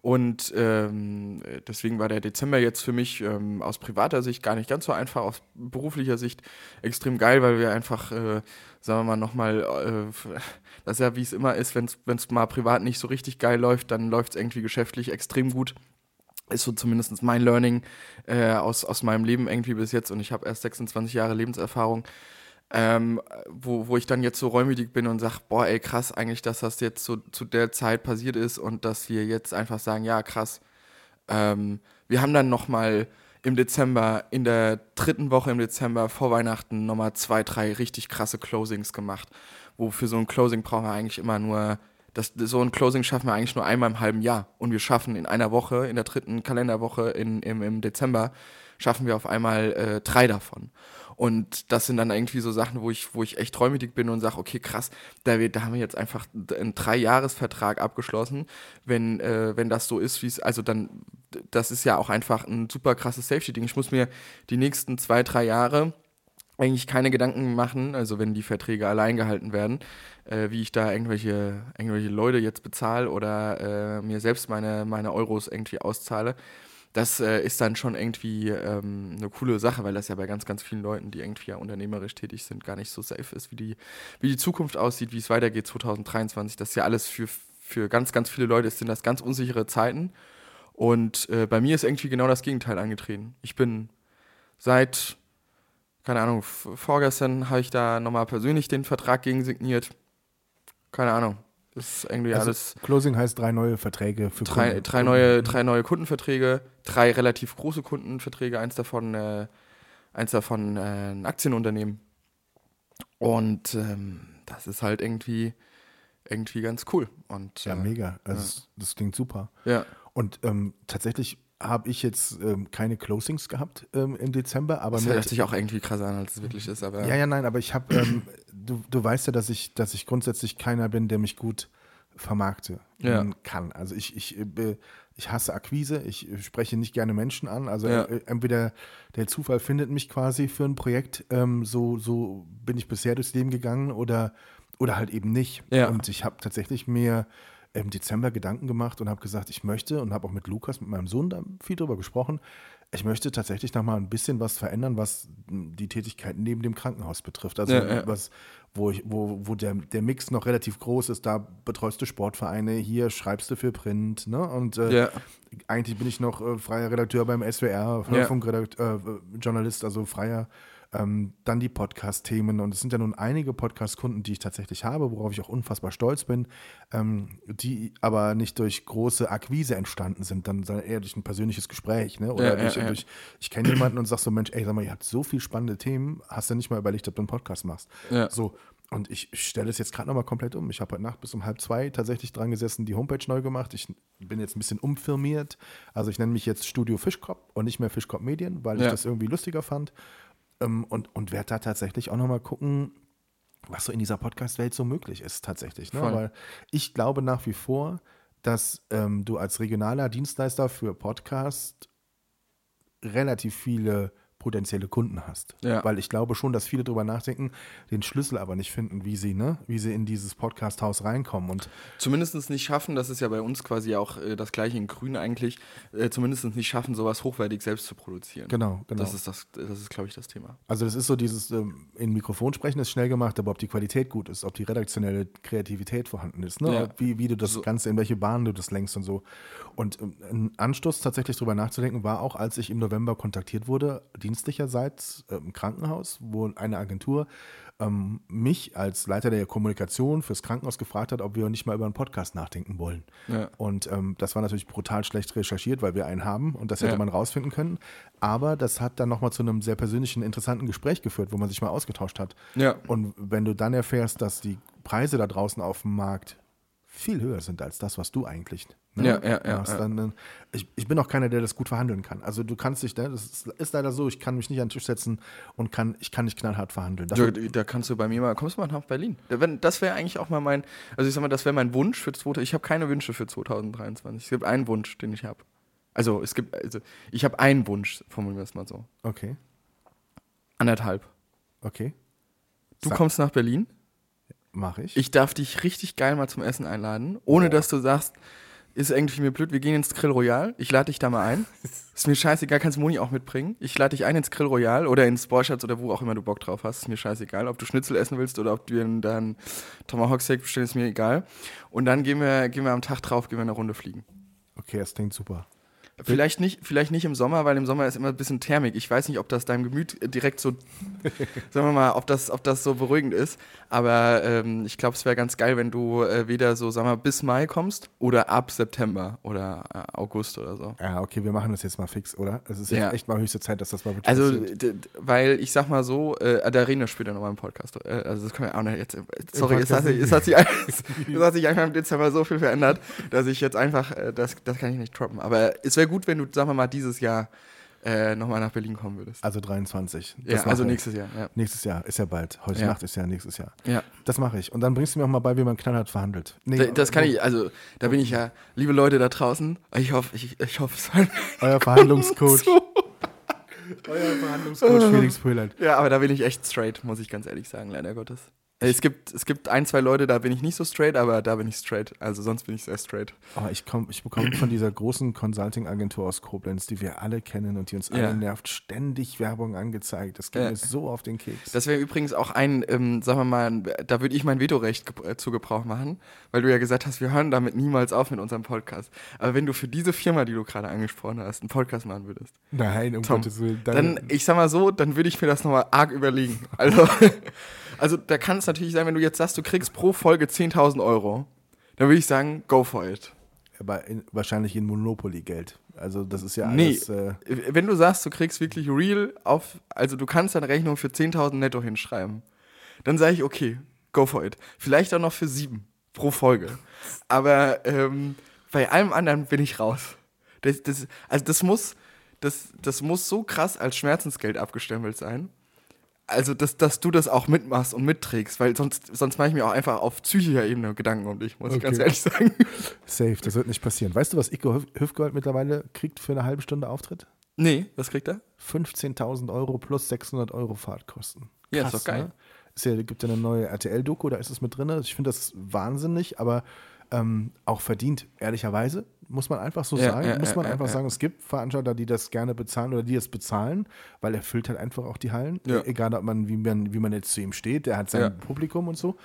Und ähm, äh, deswegen war der Dezember jetzt für mich ähm, aus privater Sicht gar nicht ganz so einfach, aus beruflicher Sicht extrem geil, weil wir einfach, äh, sagen wir mal, nochmal, äh, das ist ja wie es immer ist, wenn es mal privat nicht so richtig geil läuft, dann läuft es irgendwie geschäftlich extrem gut ist so zumindest mein Learning äh, aus, aus meinem Leben irgendwie bis jetzt und ich habe erst 26 Jahre Lebenserfahrung, ähm, wo, wo ich dann jetzt so reumütig bin und sage, boah, ey, krass eigentlich, dass das jetzt so zu der Zeit passiert ist und dass wir jetzt einfach sagen, ja, krass. Ähm, wir haben dann nochmal im Dezember, in der dritten Woche im Dezember vor Weihnachten nochmal zwei, drei richtig krasse Closings gemacht, wo für so ein Closing brauchen wir eigentlich immer nur das, so ein Closing schaffen wir eigentlich nur einmal im halben Jahr. Und wir schaffen in einer Woche, in der dritten Kalenderwoche in, im, im Dezember, schaffen wir auf einmal äh, drei davon. Und das sind dann irgendwie so Sachen, wo ich, wo ich echt träumütig bin und sage, okay, krass, da, wir, da haben wir jetzt einfach einen Dreijahresvertrag abgeschlossen. Wenn, äh, wenn das so ist, wie es, also dann, das ist ja auch einfach ein super krasses Safety-Ding. Ich muss mir die nächsten zwei, drei Jahre eigentlich keine Gedanken machen, also wenn die Verträge allein gehalten werden, äh, wie ich da irgendwelche, irgendwelche Leute jetzt bezahle oder äh, mir selbst meine, meine Euros irgendwie auszahle. Das äh, ist dann schon irgendwie ähm, eine coole Sache, weil das ja bei ganz, ganz vielen Leuten, die irgendwie ja unternehmerisch tätig sind, gar nicht so safe ist, wie die, wie die Zukunft aussieht, wie es weitergeht 2023. Das ist ja alles für, für ganz, ganz viele Leute, sind das ganz unsichere Zeiten. Und äh, bei mir ist irgendwie genau das Gegenteil eingetreten. Ich bin seit keine Ahnung, vorgestern habe ich da nochmal persönlich den Vertrag gegen signiert. Keine Ahnung. Das ist irgendwie Also, alles. Closing heißt drei neue Verträge für Drei, Kunden. drei, neue, drei neue Kundenverträge, drei relativ große Kundenverträge, eins davon, äh, eins davon äh, ein Aktienunternehmen. Und ähm, das ist halt irgendwie, irgendwie ganz cool. Und, Ja, äh, mega. Also das- Das klingt super. Ja, Und ähm, tatsächlich habe ich jetzt ähm, keine Closings gehabt ähm, im Dezember, aber das hört sich auch irgendwie krasser an, als es wirklich ist. Aber Ja, ja, nein, aber ich habe, ähm, du, du weißt ja, dass ich, dass ich grundsätzlich keiner bin, der mich gut vermarkte Ja. kann. Also ich, ich, äh, ich hasse Akquise, ich spreche nicht gerne Menschen an. Also Ja. äh, entweder der Zufall findet mich quasi für ein Projekt, ähm, so, so bin ich bisher durchs Leben gegangen oder, oder halt eben nicht. Ja. Und ich habe tatsächlich mir im Dezember Gedanken gemacht und habe gesagt, ich möchte und habe auch mit Lukas, mit meinem Sohn, da viel drüber gesprochen. Ich möchte tatsächlich noch mal ein bisschen was verändern, was die Tätigkeit neben dem Krankenhaus betrifft. Also Ja, ja. was, wo ich, wo, wo der, der Mix noch relativ groß ist. Da betreust du Sportvereine, hier schreibst du für Print, ne? Und äh, Ja. eigentlich bin ich noch äh, freier Redakteur beim SWR, Ja. Funkredakteur, äh, Journalist, also freier. Ähm, dann die Podcast-Themen und es sind ja nun einige Podcast-Kunden, die ich tatsächlich habe, worauf ich auch unfassbar stolz bin, ähm, die aber nicht durch große Akquise entstanden sind, dann sondern eher durch ein persönliches Gespräch, ne? Oder Ja, ja, durch, ja. durch ich kenne jemanden und sag so, Mensch, ey, sag mal, ihr habt so viel spannende Themen, hast du nicht mal überlegt, ob du einen Podcast machst. Ja. So. und ich stelle es jetzt gerade nochmal komplett um. Ich habe heute Nacht bis um halb zwei tatsächlich dran gesessen, die Homepage neu gemacht. Ich bin jetzt ein bisschen umfirmiert. Also ich nenne mich jetzt Studio Fischkopf und nicht mehr Fischkopf Medien, weil Ja. ich das irgendwie lustiger fand. Ähm, und und werde da tatsächlich auch nochmal gucken, was so in dieser Podcast-Welt so möglich ist tatsächlich. Ne? Weil ich glaube nach wie vor, dass ähm, du als regionaler Dienstleister für Podcast relativ viele potenzielle Kunden hast. Ja. Weil ich glaube schon, dass viele darüber nachdenken, den Schlüssel aber nicht finden, wie sie, ne, wie sie in dieses Podcast-Haus reinkommen. Und Zumindest nicht schaffen, das ist ja bei uns quasi auch äh, das gleiche in Grün eigentlich, äh, zumindest nicht schaffen, sowas hochwertig selbst zu produzieren. genau, genau. Das ist, das, das ist glaube ich, das Thema. Also das ist so dieses ähm, in Mikrofon sprechen ist schnell gemacht, aber ob die Qualität gut ist, ob die redaktionelle Kreativität vorhanden ist, ne? Ja. Wie, wie du das So. Ganze, in welche Bahn du das lenkst und so. Und ähm, ein Anstoß tatsächlich drüber nachzudenken war auch, als ich im November kontaktiert wurde, dienstlicherseits äh, im Krankenhaus, wo eine Agentur ähm, mich als Leiter der Kommunikation fürs Krankenhaus gefragt hat, ob wir nicht mal über einen Podcast nachdenken wollen. Ja. Und ähm, das war natürlich brutal schlecht recherchiert, weil wir einen haben und das hätte Ja. man rausfinden können. Aber das hat dann nochmal zu einem sehr persönlichen, interessanten Gespräch geführt, wo man sich mal ausgetauscht hat. Ja. Und wenn du dann erfährst, dass die Preise da draußen auf dem Markt viel höher sind als das, was du eigentlich ne, Ja, ja, ja, hast, dann, ich, ich bin auch keiner, der das gut verhandeln kann. Also du kannst dich, ne, das ist, leider so, ich kann mich nicht an den Tisch setzen und kann, ich kann nicht knallhart verhandeln. Da, da kannst du bei mir mal, kommst du mal nach Berlin. Das wäre eigentlich auch mal mein, also ich sag mal, das wäre mein Wunsch für 2000, ich habe keine Wünsche für 2023. Es gibt einen Wunsch, den ich habe. Also es gibt, also ich habe einen Wunsch, formulieren wir es mal so. okay, Anderthalb. okay, Du Sa- kommst nach Berlin, mache ich. ich darf dich richtig geil mal zum Essen einladen, ohne dass du sagst, ist irgendwie mir blöd, wir gehen ins Grill Royal, ich lade dich da mal ein. Ist mir scheißegal, kannst Moni auch mitbringen. Ich lade dich ein ins Grill Royal oder ins Borschatz oder wo auch immer du Bock drauf hast, ist mir scheißegal. Ob du Schnitzel essen willst oder ob du dann Tomahawk Steak bestellen, ist mir egal. Und dann gehen wir, gehen wir am Tag drauf, gehen wir eine Runde fliegen. Okay, das klingt super. Vielleicht nicht, vielleicht nicht im Sommer, weil im Sommer ist immer ein bisschen Thermik. Ich weiß nicht, ob das deinem Gemüt äh, direkt so, sagen wir mal, ob das, ob das so beruhigend ist. Aber ähm, ich glaube, es wäre ganz geil, wenn du äh, wieder so, sagen wir mal, bis Mai kommst oder ab September oder äh, August oder so. Ja, okay, wir machen das jetzt mal fix, oder? Es ist Ja. echt mal höchste Zeit, dass das mal wirklich Also, weil ich sag mal so, äh, da reden wir später nochmal im Podcast. Äh, also, das können wir auch nicht jetzt. Sorry, es hat, es, hat sich, es hat sich einfach im Dezember so viel verändert, dass ich jetzt einfach, äh, das, das kann ich nicht droppen. Aber es wäre gut, wenn du, sagen wir mal, dieses Jahr äh, nochmal nach Berlin kommen würdest. Also 23. Ja, Das also mache ich. nächstes Jahr. Ja. Nächstes Jahr ist ja bald. Heute Ja. Nacht ist ja nächstes Jahr. ja. Das mache ich. Und dann bringst du mir auch mal bei, wie man knallhart verhandelt. Nee, Da- Das kann ich, also da bin ich ja, liebe Leute da draußen, ich hoffe, ich, ich hoffe, es war Euer Verhandlungscoach. Euer Verhandlungscoach Felix Pöhlert. Ja, aber da bin ich echt straight, muss ich ganz ehrlich sagen, leider Gottes. Es gibt, es gibt ein, zwei Leute, da bin ich nicht so straight, aber da bin ich straight. Also sonst bin ich sehr straight. Oh, ich, komm, ich bekomme von dieser großen Consulting-Agentur aus Koblenz, die wir alle kennen und die uns Ja. alle nervt, ständig Werbung angezeigt. Das geht Ja. mir so auf den Keks. Das wäre übrigens auch ein, ähm, sagen wir mal, da würde ich mein Vetorecht äh, zu Gebrauch machen, weil du ja gesagt hast, wir hören damit niemals auf mit unserem Podcast. Aber wenn du für diese Firma, die du gerade angesprochen hast, einen Podcast machen würdest, Nein, um Tom, Gottes Willen. dann, ich sag mal so, dann würde ich mir das nochmal arg überlegen. Also, also da kann es natürlich sein, wenn du jetzt sagst, du kriegst pro Folge 10.000 Euro, dann würde ich sagen, go for it. aber in, wahrscheinlich in Monopoly-Geld. Also das ist ja Nee. alles... Äh, Wenn du sagst, du kriegst wirklich real auf, also du kannst deine Rechnung für 10.000 netto hinschreiben, dann sage ich, okay, go for it. Vielleicht auch noch für sieben pro Folge. Aber ähm, bei allem anderen bin ich raus. Das, das, also das muss, das, das muss so krass als Schmerzensgeld abgestempelt sein. Also, dass, dass du das auch mitmachst und mitträgst, weil sonst, sonst mache ich mir auch einfach auf psychischer Ebene Gedanken um dich, muss ich Okay. ganz ehrlich sagen. safe, das wird nicht passieren. Weißt du, was Hüf- Hüfgold mittlerweile kriegt für eine halbe Stunde Auftritt? Nee, was kriegt er? 15.000 Euro plus 600 Euro Fahrtkosten. Ja, ist doch geil. Ne? Es ja, gibt ja eine neue RTL-Doku, da ist es mit drin. Ich finde das wahnsinnig, aber ähm, auch verdient, ehrlicherweise, muss man einfach so Ja, sagen. ja, muss man ja, einfach sagen, es gibt Veranstalter, die das gerne bezahlen oder die es bezahlen, weil er füllt halt einfach auch die Hallen. E- Egal, ob man wie, man, wie man jetzt zu ihm steht, der hat sein. Publikum und so.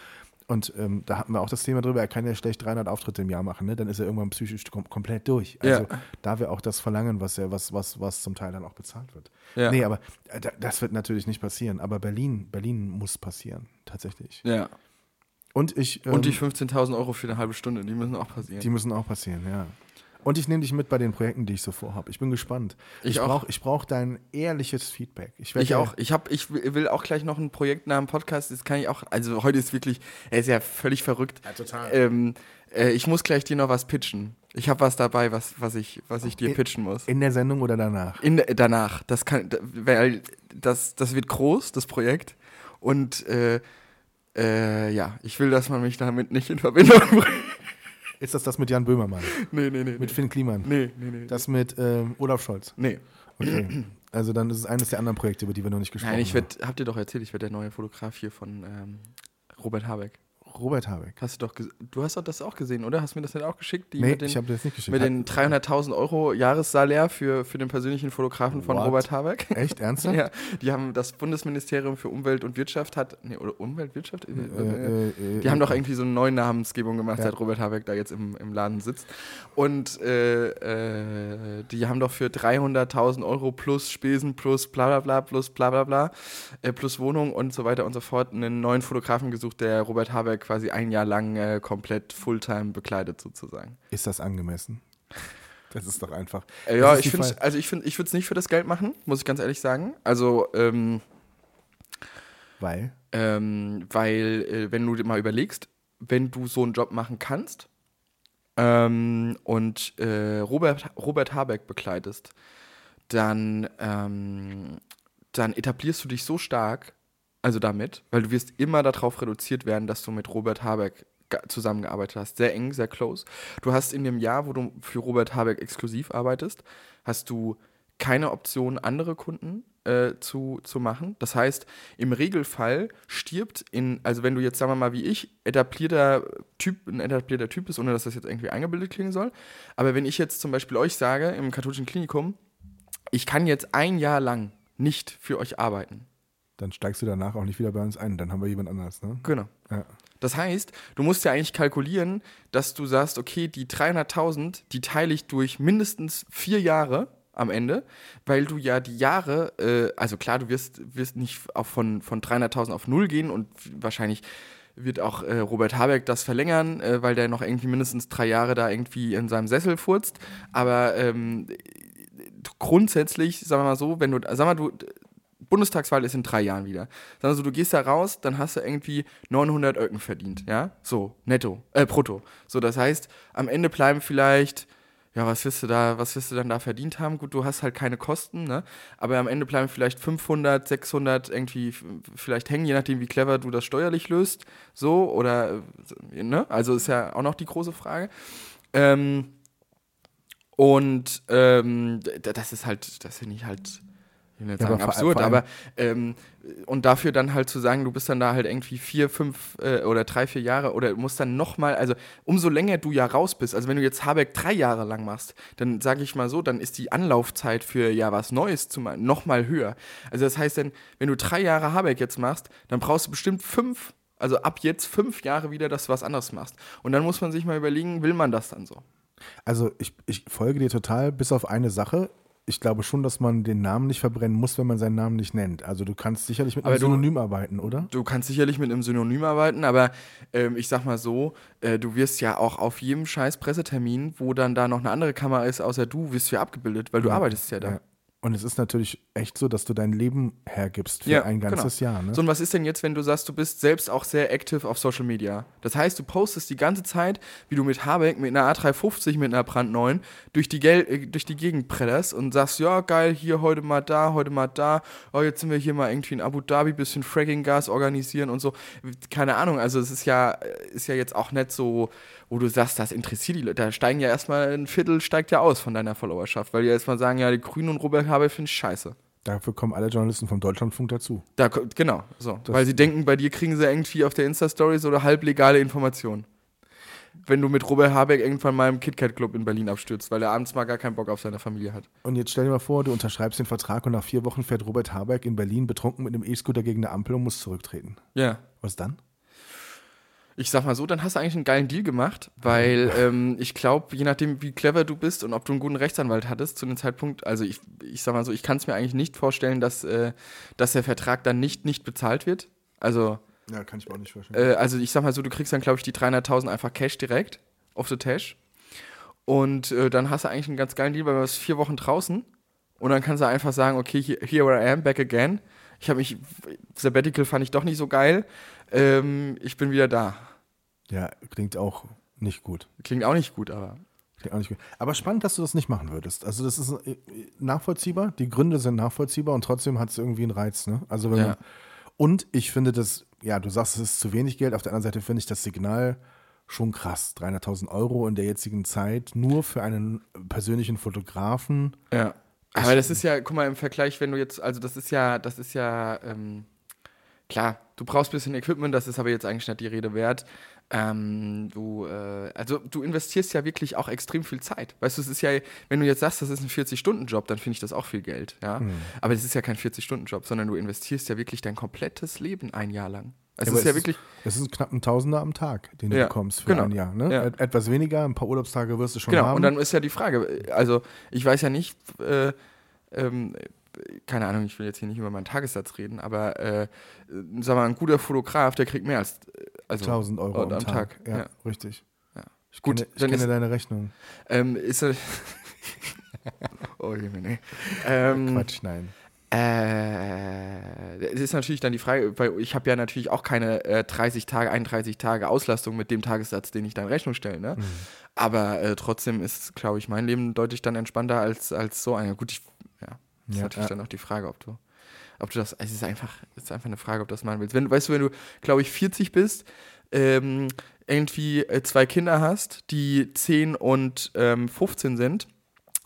Und ähm, da hatten wir auch das Thema drüber, er kann ja schlecht 300 Auftritte im Jahr machen, ne? dann ist er irgendwann psychisch kom komplett durch. Also da wir auch das verlangen, was, er, was, was, was zum Teil dann auch bezahlt wird. Ja. Nee, aber äh, da- das wird natürlich nicht passieren. Aber Berlin, Berlin muss passieren, tatsächlich. Ja. Und ich. Und die ähm, 15.000 Euro für eine halbe Stunde, die müssen auch passieren. die müssen auch passieren, ja. Und ich nehme dich mit bei den Projekten, die ich so vorhabe. Ich bin gespannt. Ich Ich, auch. brauche ich brauch dein ehrliches Feedback. Ich, Ich auch. Ich, hab, ich will auch gleich noch ein Projekt nach dem Podcast. Das kann ich auch. Also heute ist wirklich, er ist ja völlig verrückt. Ja, total. Ähm, äh, ich muss gleich dir noch was pitchen. Ich habe was dabei, was, was, ich, was ich dir In- pitchen muss. In der Sendung oder danach? In, danach. Das kann, weil das, das wird groß, das Projekt. Und äh, äh, ja, ich will, dass man mich damit nicht in Verbindung bringt. Ist das das mit Jan Böhmermann? Nee, nee, nee. Mit Finn Kliman? nee, nee, nee. Das mit ähm, Olaf Scholz? nee. Okay. Also dann ist es eines der anderen Projekte, über die wir noch nicht gesprochen Nein, ich haben. werd, hab dir doch erzählt, ich werde der neue Fotograf hier von ähm, Robert Habeck. Robert Habeck. Hast du doch, du hast doch das auch gesehen, oder? Hast du mir das nicht auch geschickt? Die Nee, mit den, ich habe das nicht geschickt. mit den 300.000 Euro Jahressalär für, für den persönlichen Fotografen von What? Robert Habeck. Echt? Ernsthaft? Ja, die haben das Bundesministerium für Umwelt und Wirtschaft hat, nee, oder Umweltwirtschaft? Äh, äh, äh, Die haben doch irgendwie so eine neue Namensgebung gemacht, Ja. seit Robert Habeck da jetzt im, im Laden sitzt. Und äh, äh, die haben doch für 300.000 Euro plus Spesen plus bla bla bla plus bla bla bla äh, plus Wohnung und so weiter und so fort einen neuen Fotografen gesucht, der Robert Habeck quasi ein Jahr lang äh, komplett Fulltime bekleidet sozusagen. Ist das angemessen? Das ist doch einfach. Äh, ja, ich finde also ich finde ich würde es nicht für das Geld machen, muss ich ganz ehrlich sagen. Also ähm, Weil? Ähm, weil, äh, wenn du dir mal überlegst, wenn du so einen Job machen kannst ähm, und äh, Robert, Robert Habeck bekleidest, dann, ähm, dann etablierst du dich so stark, also damit, weil du wirst immer darauf reduziert werden, dass du mit Robert Habeck zusammengearbeitet hast. Sehr eng, sehr close. Du hast in dem Jahr, wo du für Robert Habeck exklusiv arbeitest, hast du keine Option, andere Kunden äh, zu, zu machen. Das heißt, im Regelfall stirbt in, also wenn du jetzt, sagen wir mal, wie ich, etablierter Typ, ein etablierter Typ bist, ohne dass das jetzt irgendwie eingebildet klingen soll, aber wenn ich jetzt zum Beispiel euch sage, im katholischen Klinikum, ich kann jetzt ein Jahr lang nicht für euch arbeiten. Dann steigst du danach auch nicht wieder bei uns ein. Dann haben wir jemand anders, ne? Genau. Ja. Das heißt, du musst ja eigentlich kalkulieren, dass du sagst, okay, die 300.000, die teile ich durch mindestens vier Jahre am Ende, weil du ja die Jahre, äh, also klar, du wirst, wirst nicht auch von, von 300.000 auf null gehen und wahrscheinlich wird auch äh, Robert Habeck das verlängern, äh, weil der noch irgendwie mindestens drei Jahre da irgendwie in seinem Sessel furzt. Aber ähm, grundsätzlich, sagen wir mal so, wenn du, sag mal, du, Bundestagswahl ist in drei Jahren wieder. Sagen wir so, du gehst da raus, dann hast du irgendwie 900 Öcken verdient, ja? So, netto, äh, brutto. So, das heißt, am Ende bleiben vielleicht, ja, was wirst du da, was wirst du dann da verdient haben? Gut, du hast halt keine Kosten, ne? Aber am Ende bleiben vielleicht 500, 600 irgendwie vielleicht hängen, je nachdem, wie clever du das steuerlich löst, so, oder, äh, ne? Also ist ja auch noch die große Frage. Ähm, und ähm, das ist halt, das finde ich halt, ich will nicht Ja, sagen aber absurd, aber ähm, und dafür dann halt zu sagen, du bist dann da halt irgendwie vier, fünf äh, oder drei, vier Jahre oder du musst dann nochmal, also umso länger du ja raus bist, also wenn du jetzt Habeck drei Jahre lang machst, dann sage ich mal so, dann ist die Anlaufzeit für ja was Neues zu machen nochmal höher. Also das heißt dann, wenn du drei Jahre Habeck jetzt machst, dann brauchst du bestimmt fünf, also ab jetzt fünf Jahre wieder, dass du was anderes machst. Und dann muss man sich mal überlegen, will man das dann so? Also ich, ich folge dir total, bis auf eine Sache. Ich glaube schon, dass man den Namen nicht verbrennen muss, wenn man seinen Namen nicht nennt. Also du kannst sicherlich mit einem du- Synonym arbeiten, oder? Du kannst sicherlich mit einem Synonym arbeiten, aber ähm, ich sag mal so, äh, du wirst ja auch auf jedem scheiß Pressetermin, wo dann da noch eine andere Kamera ist, außer du, wirst du ja abgebildet, weil du arbeitest ja da. Ja. Und es ist natürlich echt so, dass du dein Leben hergibst für Ja, ein ganzes genau. Jahr. Ne? So, und was ist denn jetzt, wenn du sagst, du bist selbst auch sehr active auf Social Media? Das heißt, du postest die ganze Zeit, wie du mit Habeck, mit einer A350, mit einer brandneuen, durch die, Gel äh, durch die Gegend prellerst und sagst, ja, geil, hier heute mal da, heute mal da, oh, jetzt sind wir hier mal irgendwie in Abu Dhabi, bisschen Fracking-Gas organisieren und so. Keine Ahnung, also es ist ja, ist ja jetzt auch nicht so, wo du sagst, das interessiert die Leute. Da steigen ja erstmal ein Viertel steigt ja aus von deiner Followerschaft, weil die erstmal sagen, ja, die Grünen und Robert Habeck finde ich scheiße. Dafür kommen alle Journalisten vom Deutschlandfunk dazu. Da, genau, so. Das- Weil sie denken, bei dir kriegen sie irgendwie auf der Insta-Stories oder halblegale Informationen. Wenn du mit Robert Habeck irgendwann mal im KitKat-Club in Berlin abstürzt, weil er abends mal gar keinen Bock auf seine Familie hat. Und jetzt stell dir mal vor, du unterschreibst den Vertrag und nach vier Wochen fährt Robert Habeck in Berlin betrunken mit einem E-Scooter gegen eine Ampel und muss zurücktreten. Ja. Was dann? Ich sag mal so, dann hast du eigentlich einen geilen Deal gemacht, weil ähm, ich glaube, je nachdem, wie clever du bist und ob du einen guten Rechtsanwalt hattest zu dem Zeitpunkt, also ich, ich sag mal so, ich kann es mir eigentlich nicht vorstellen, dass, äh, dass der Vertrag dann nicht, nicht bezahlt wird. Also, Ja, kann ich mir auch nicht vorstellen. Äh, also ich sag mal so, du kriegst dann, glaube ich, die 300.000 einfach Cash direkt auf the Tash. Und äh, dann hast du eigentlich einen ganz geilen Deal, weil du bist vier Wochen draußen und dann kannst du einfach sagen, okay, here, here I am, back again. Ich habe mich, Sabbatical fand ich doch nicht so geil. Ähm, ich bin wieder da. Ja, klingt auch nicht gut. Klingt auch nicht gut, aber. Klingt auch nicht gut. Aber spannend, dass du das nicht machen würdest. Also das ist äh, nachvollziehbar, die Gründe sind nachvollziehbar und trotzdem hat es irgendwie einen Reiz, ne? Also wenn Ja. man, und ich finde das, ja, du sagst, es ist zu wenig Geld, auf der anderen Seite finde ich das Signal schon krass. 300.000 Euro in der jetzigen Zeit nur für einen persönlichen Fotografen. Ja. Aber das ist ja, guck mal, im Vergleich, wenn du jetzt, also das ist ja, das ist ja, ähm, klar, du brauchst ein bisschen Equipment, das ist aber jetzt eigentlich nicht die Rede wert. Ähm, du, äh, also du investierst ja wirklich auch extrem viel Zeit. Weißt du, es ist ja, wenn du jetzt sagst, das ist ein 40-Stunden-Job, dann finde ich das auch viel Geld, ja. Mhm. Aber es ist ja kein 40-Stunden-Job, sondern du investierst ja wirklich dein komplettes Leben ein Jahr lang. Also es ist ja wirklich, Es ist knapp ein Tausender am Tag, den du Ja, bekommst für genau. ein Jahr. Ne? Ja. Et etwas weniger, ein paar Urlaubstage wirst du schon Genau, haben. und dann ist ja die Frage, also ich weiß ja nicht, äh, ähm, keine Ahnung, ich will jetzt hier nicht über meinen Tagessatz reden, aber äh, sag mal, ein guter Fotograf, der kriegt mehr als äh, also, 1000 Euro am am, Tag. Tag, Ja, ja. richtig. Ja. Ich Gut, kenne, ich dann kenne ist- deine Rechnung. Ähm, ist er. oh, Jemine. Ähm, Quatsch, nein. Äh, es ist natürlich dann die Frage, weil ich habe ja natürlich auch keine äh, 30 Tage, 31 Tage Auslastung mit dem Tagessatz, den ich dann in Rechnung stelle. Ne? Aber äh, trotzdem ist, glaube ich, mein Leben deutlich dann entspannter als, als so eine. Gut, ich, ja, ist natürlich ja. dann auch die Frage, ob du, ob du das, es ist einfach, es ist einfach eine Frage, ob du das machen willst. Wenn, weißt du, wenn du, glaube ich, 40 bist, ähm, irgendwie äh, zwei Kinder hast, die 10 und ähm, 15 sind,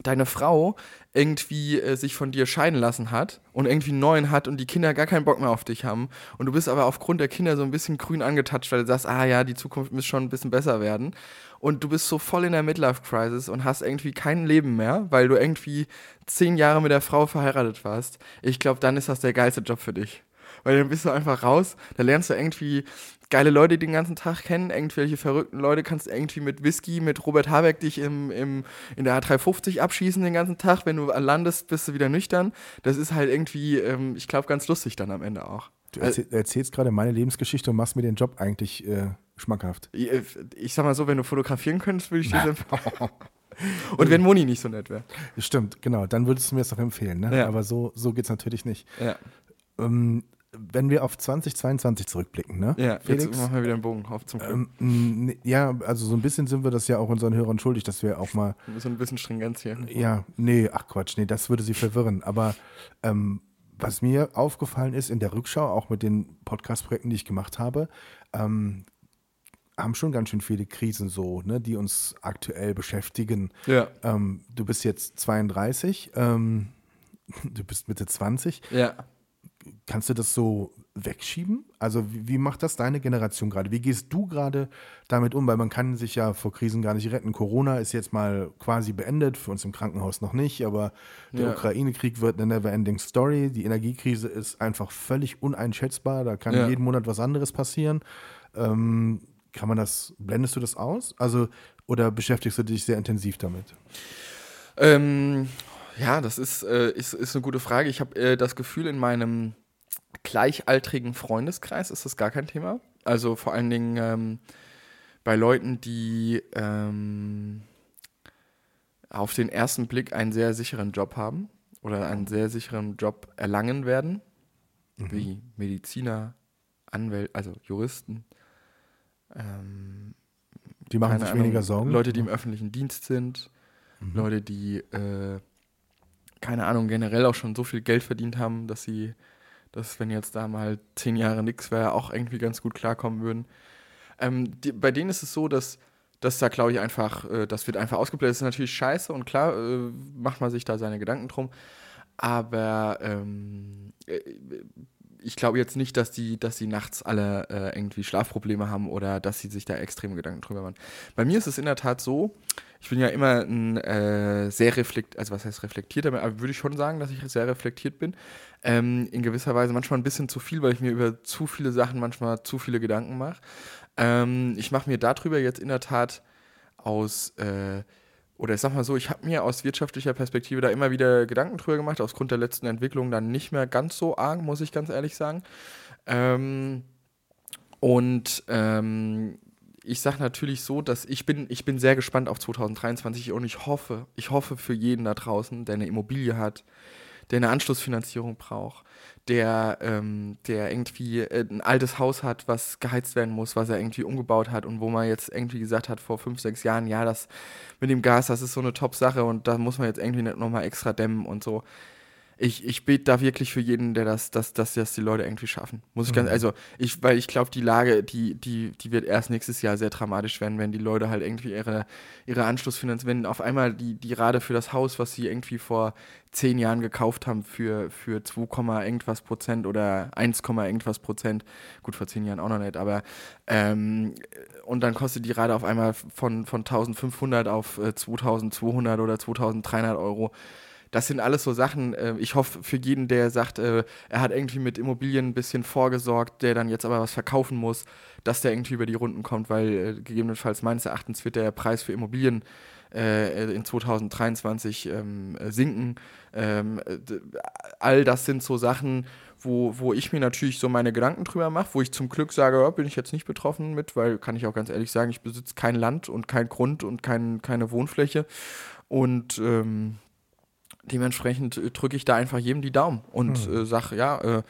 deine Frau irgendwie äh, sich von dir scheiden lassen hat und irgendwie einen neuen hat und die Kinder gar keinen Bock mehr auf dich haben und du bist aber aufgrund der Kinder so ein bisschen grün angetatscht, weil du sagst, ah ja, die Zukunft muss schon ein bisschen besser werden und du bist so voll in der Midlife-Crisis und hast irgendwie kein Leben mehr, weil du irgendwie zehn Jahre mit der Frau verheiratet warst. Ich glaube, dann ist das der geilste Job für dich. Weil dann bist du einfach raus, da lernst du irgendwie geile Leute den ganzen Tag kennen, irgendwelche verrückten Leute, kannst irgendwie mit Whisky, mit Robert Habeck dich im, im, in der A350 abschießen den ganzen Tag. Wenn du landest, bist du wieder nüchtern. Das ist halt irgendwie, ähm, ich glaube, ganz lustig dann am Ende auch. Du erzähl, erzählst gerade meine Lebensgeschichte und machst mir den Job eigentlich äh, schmackhaft. Ich, ich sag mal so, wenn du fotografieren könntest, würde ich dir empfehlen. Und wenn Moni nicht so nett wäre. Stimmt, genau. Dann würdest du mir das doch empfehlen. Ne? Ja. Aber so, so geht es natürlich nicht. Ja, Ähm, wenn wir auf 2022 zurückblicken, ne? ja Felix? jetzt machen wir wieder einen Bogen auf zum Glück. Ähm, ja, also so ein bisschen sind wir das ja auch unseren Hörern schuldig, dass wir auch mal so ein bisschen Stringenz hier. Ja, nee, ach Quatsch, nee, das würde sie verwirren. Aber ähm, was mir aufgefallen ist in der Rückschau, auch mit den Podcast-Projekten, die ich gemacht habe, ähm, haben schon ganz schön viele Krisen so, ne, die uns aktuell beschäftigen. Ja, Ähm, du bist jetzt 32, ähm, du bist Mitte 20. ja. Kannst du das so wegschieben? Also wie, wie macht das deine Generation gerade? Wie gehst du gerade damit um? Weil man kann sich ja vor Krisen gar nicht retten. Corona ist jetzt mal quasi beendet, für uns im Krankenhaus noch nicht, aber der Ja. Ukraine-Krieg wird eine never-ending Story. Die Energiekrise ist einfach völlig uneinschätzbar. Da kann Ja. jeden Monat was anderes passieren. Ähm, kann man das, blendest du das aus? Also, oder beschäftigst du dich sehr intensiv damit? Ähm, ja, das ist, äh, ist, ist eine gute Frage. Ich habe äh, das Gefühl, in meinem gleichaltrigen Freundeskreis ist das gar kein Thema. Also vor allen Dingen ähm, bei Leuten, die ähm, auf den ersten Blick einen sehr sicheren Job haben oder einen sehr sicheren Job erlangen werden, wie Mediziner, Anwälte, also Juristen. Ähm, Die machen sich Ahnung, weniger Sorgen. Leute, die im öffentlichen Dienst sind, Mhm. Leute, die, äh, keine Ahnung, generell auch schon so viel Geld verdient haben, dass sie, dass wenn jetzt da mal zehn Jahre nichts wäre, auch irgendwie ganz gut klarkommen würden. Ähm, die, bei denen ist es so, dass, dass da, glaube ich, einfach, äh, das wird einfach ausgeblendet. Das ist natürlich scheiße und klar äh, macht man sich da seine Gedanken drum. Aber ähm, äh, ich glaube jetzt nicht, dass die, dass die nachts alle äh, irgendwie Schlafprobleme haben oder dass sie sich da extreme Gedanken drüber machen. Bei mir ist es in der Tat so, ich bin ja immer ein äh, sehr reflektiert, also was heißt reflektiert, aber würde ich schon sagen, dass ich sehr reflektiert bin. Ähm, in gewisser Weise manchmal ein bisschen zu viel, weil ich mir über zu viele Sachen manchmal zu viele Gedanken mache. Ähm, ich mache mir darüber jetzt in der Tat aus, äh, oder ich sag mal so, ich habe mir aus wirtschaftlicher Perspektive da immer wieder Gedanken drüber gemacht, aufgrund der letzten Entwicklung dann nicht mehr ganz so arg, muss ich ganz ehrlich sagen. Ähm, und ähm, ich sage natürlich so, dass ich bin, ich bin sehr gespannt auf 2023 und ich hoffe, ich hoffe für jeden da draußen, der eine Immobilie hat, der eine Anschlussfinanzierung braucht, der, ähm, der irgendwie äh, ein altes Haus hat, was geheizt werden muss, was er irgendwie umgebaut hat und wo man jetzt irgendwie gesagt hat vor fünf, sechs Jahren, ja, das mit dem Gas, das ist so eine Top-Sache und da muss man jetzt irgendwie nicht nochmal extra dämmen und so ich, ich bete da wirklich für jeden, der das, dass, dass das die Leute irgendwie schaffen. Muss ich ganz, mhm. also ich, weil ich glaube, die Lage, die, die, die wird erst nächstes Jahr sehr dramatisch werden, wenn die Leute halt irgendwie ihre, ihre Anschlussfinanzierung, wenn auf einmal die, die Rate für das Haus, was sie irgendwie vor zehn Jahren gekauft haben, für, für 2, irgendwas Prozent oder 1, irgendwas Prozent, gut, vor zehn Jahren auch noch nicht, aber ähm, und dann kostet die Rate auf einmal von, von 1500 auf äh, 2200 oder 2300 Euro das sind alles so Sachen, äh, ich hoffe für jeden, der sagt, äh, er hat irgendwie mit Immobilien ein bisschen vorgesorgt, der dann jetzt aber was verkaufen muss, dass der irgendwie über die Runden kommt, weil äh, gegebenenfalls meines Erachtens wird der Preis für Immobilien äh, in 2023 ähm, sinken. Ähm, all das sind so Sachen, wo, wo ich mir natürlich so meine Gedanken drüber mache, wo ich zum Glück sage, ja, bin ich jetzt nicht betroffen mit, weil kann ich auch ganz ehrlich sagen, ich besitze kein Land und kein Grund und kein, keine Wohnfläche. Und ähm, dementsprechend äh, drücke ich da einfach jedem die Daumen und mhm. äh, sage, ja, äh,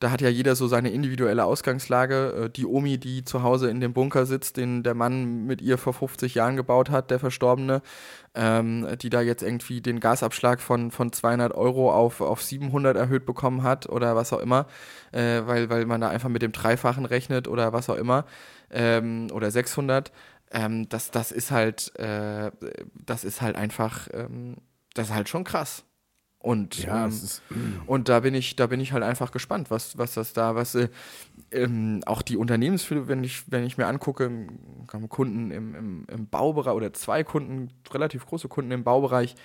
da hat ja jeder so seine individuelle Ausgangslage. Äh, die Omi, die zu Hause in dem Bunker sitzt, den der Mann mit ihr vor 50 Jahren gebaut hat, der Verstorbene, ähm, die da jetzt irgendwie den Gasabschlag von, von 200 Euro auf, auf 700 erhöht bekommen hat oder was auch immer, äh, weil, weil man da einfach mit dem Dreifachen rechnet oder was auch immer, ähm, oder 600. Ähm, das, das ist halt, äh, das ist halt einfach ähm, das ist halt schon krass. Und, ja, ähm, ist, und da bin ich, da bin ich halt einfach gespannt, was, was das da, was äh, ähm, auch die Unternehmensfülle, wenn ich, wenn ich mir angucke, Kunden im, im, im Baubereich oder zwei Kunden, relativ große Kunden im Baubereich,